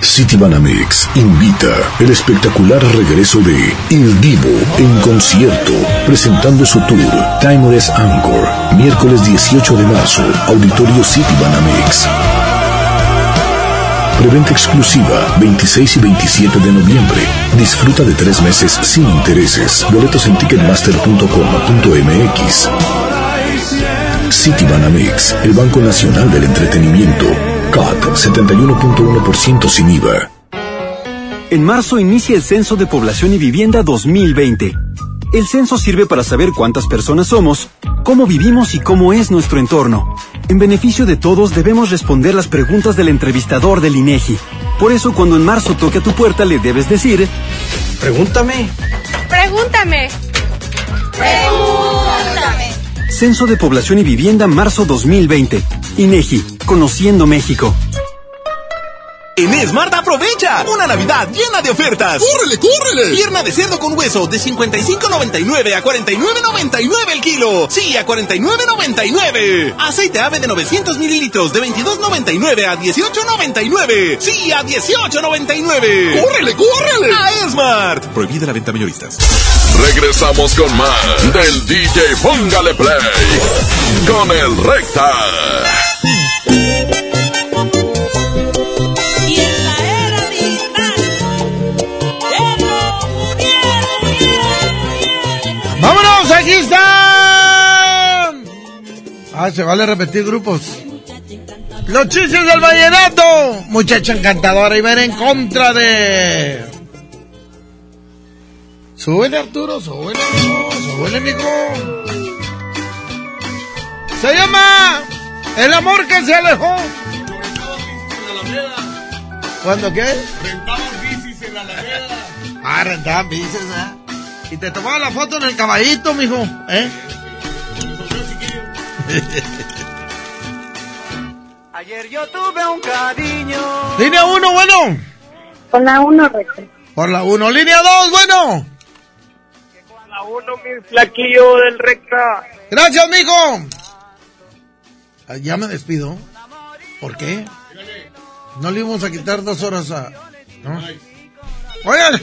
Citibanamex invita el espectacular regreso de El Divo en concierto, presentando su tour Timeless Anchor, miércoles 18 de marzo, Auditorio Citibanamex. Preventa exclusiva 26 y 27 de noviembre. Disfruta de tres meses sin intereses. Boletos en ticketmaster.com.mx. Citibanamex, el Banco Nacional del Entretenimiento. CAT 71.1% sin IVA. En marzo inicia el Censo de Población y Vivienda 2020. El censo sirve para saber cuántas personas somos, cómo vivimos y cómo es nuestro entorno. En beneficio de todos debemos responder las preguntas del entrevistador del INEGI. Por eso cuando en marzo toque a tu puerta le debes decir, pregúntame. Pregúntame. Pregúntame. Censo de Población y Vivienda marzo 2020. INEGI, Conociendo México. En Smart aprovecha una Navidad llena de ofertas. ¡Córrele, córrele! Pierna de cerdo con hueso de 55.99 a 49.99 el kilo. Sí, a 49.99. Aceite ave de 900 mililitros de 22.99 a 18.99. Sí, a 18.99. ¡Córrele, córrele! A Smart. Prohibida la venta mayoristas. Regresamos con más del DJ Póngale Play con el Recta. Ah, se vale repetir grupos. Los chistes del vallenato. Muchacha encantadora y ver en contra de... Súbele, Arturo, súbele, mijo, súbele, mijo. Se llama El amor que se alejó. ¿Cuándo qué? Rentaban bicis en la alameda. Ah, rentaban bicis, ¿eh? Y te tomaba la foto en el caballito, mijo, ¿eh? [LAUGHS] Ayer yo tuve un cariño. Línea 1, bueno. Con la 1, recto. Por la 1. Línea 2, bueno. Con la 1, mi flaquillo del recta. Gracias, mijo. Ah, Ya me despido. ¿Por qué? No le íbamos a quitar dos horas a... ¿no? Oigan,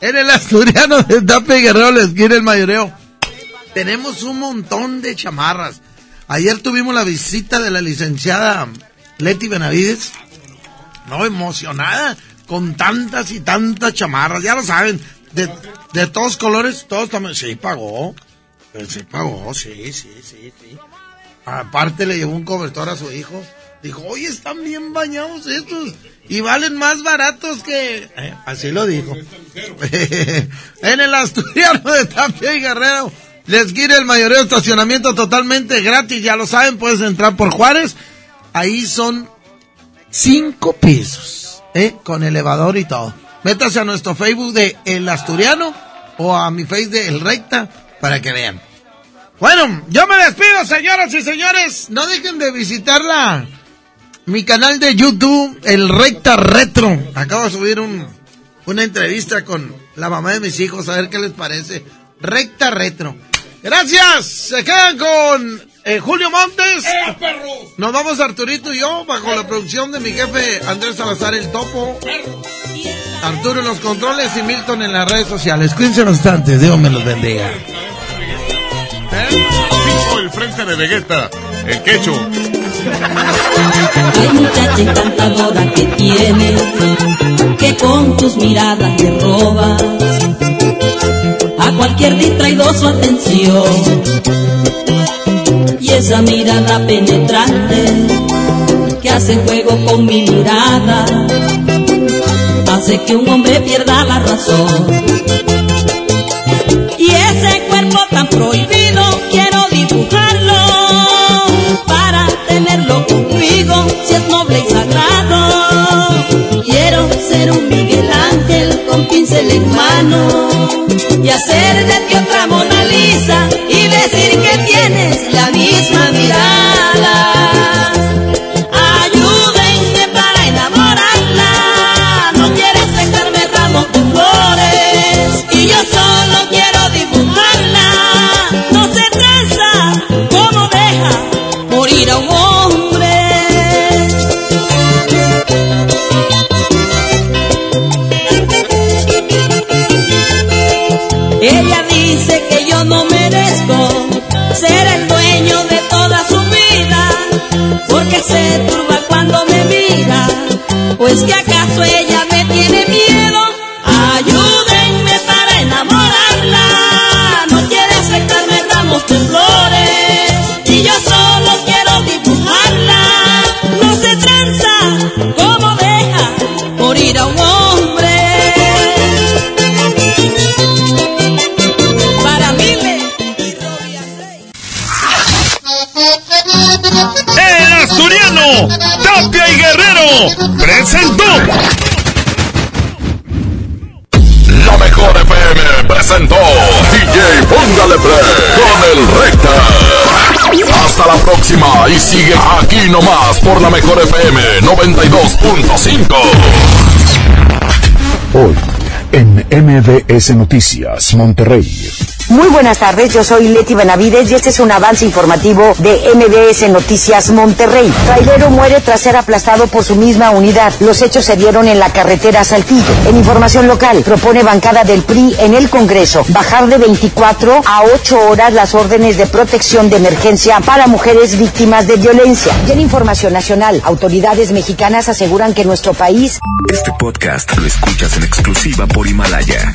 en el asturiano de Tape Guerrero, la esquina el mayoreo, tenemos un montón de chamarras. Ayer tuvimos la visita de la licenciada Leti Benavides. No, emocionada con tantas y tantas chamarras. Ya lo saben, de, de todos colores, todos también. Sí, pagó. Sí, pagó, sí, sí, sí, sí. Aparte le llevó un cobertor a su hijo. Dijo, oye, están bien bañados estos. Y valen más baratos que... Eh, así lo dijo. [LAUGHS] en el asturiano de Tapia y Guerrero. Les quiere el mayoreo estacionamiento totalmente gratis. Ya lo saben, puedes entrar por Juárez. Ahí son cinco pesos. ¿eh? Con elevador y todo. Métase a nuestro Facebook de El Asturiano o a mi face de El Recta para que vean. Bueno, yo me despido, señoras y señores. No dejen de visitarla. Mi canal de YouTube, El Recta Retro. Acabo de subir un, una entrevista con la mamá de mis hijos, a ver qué les parece. Recta Retro. Gracias. Se quedan con eh, Julio Montes. Nos vamos Arturito y yo, bajo la producción de mi jefe Andrés Salazar el Topo. Arturo en los controles y Milton en las redes sociales. Cuídense bastante, Dios me los bendiga. Fijo el frente de Vegeta, el quecho. Qué muchacha encantadora que tienes, que con tus miradas te robas a cualquier distraído su atención. Y esa mirada penetrante que hace juego con mi mirada, hace que un hombre pierda la razón. Tan prohibido quiero dibujarlo para tenerlo conmigo si es noble y sagrado. Quiero ser un Miguel Ángel con pincel en mano y hacer de ti otra Mona Lisa y decir que tienes la misma mirada. Ayúdenme para enamorarla, no quieres dejarme ramos de flores y yo se turba cuando me mira Pues que acaso ella me tiene miedo. Ayúdenme para enamorarla. No quiere aceptarme ramos de Tapia y Guerrero, presentó. La mejor FM presentó DJ Póngale Play con el Recta. Hasta la próxima y sigue aquí nomás por la mejor FM 92.5. Hoy, en MBS Noticias, Monterrey. Muy buenas tardes, yo soy Leti Benavides y este es un avance informativo de MBS Noticias Monterrey. Trailero muere tras ser aplastado por su misma unidad. Los hechos se dieron en la carretera Saltillo. En información local, propone bancada del PRI en el Congreso bajar de 24 a 8 horas las órdenes de protección de emergencia para mujeres víctimas de violencia. Y en información nacional, autoridades mexicanas aseguran que nuestro país Este podcast lo escuchas en exclusiva por Himalaya.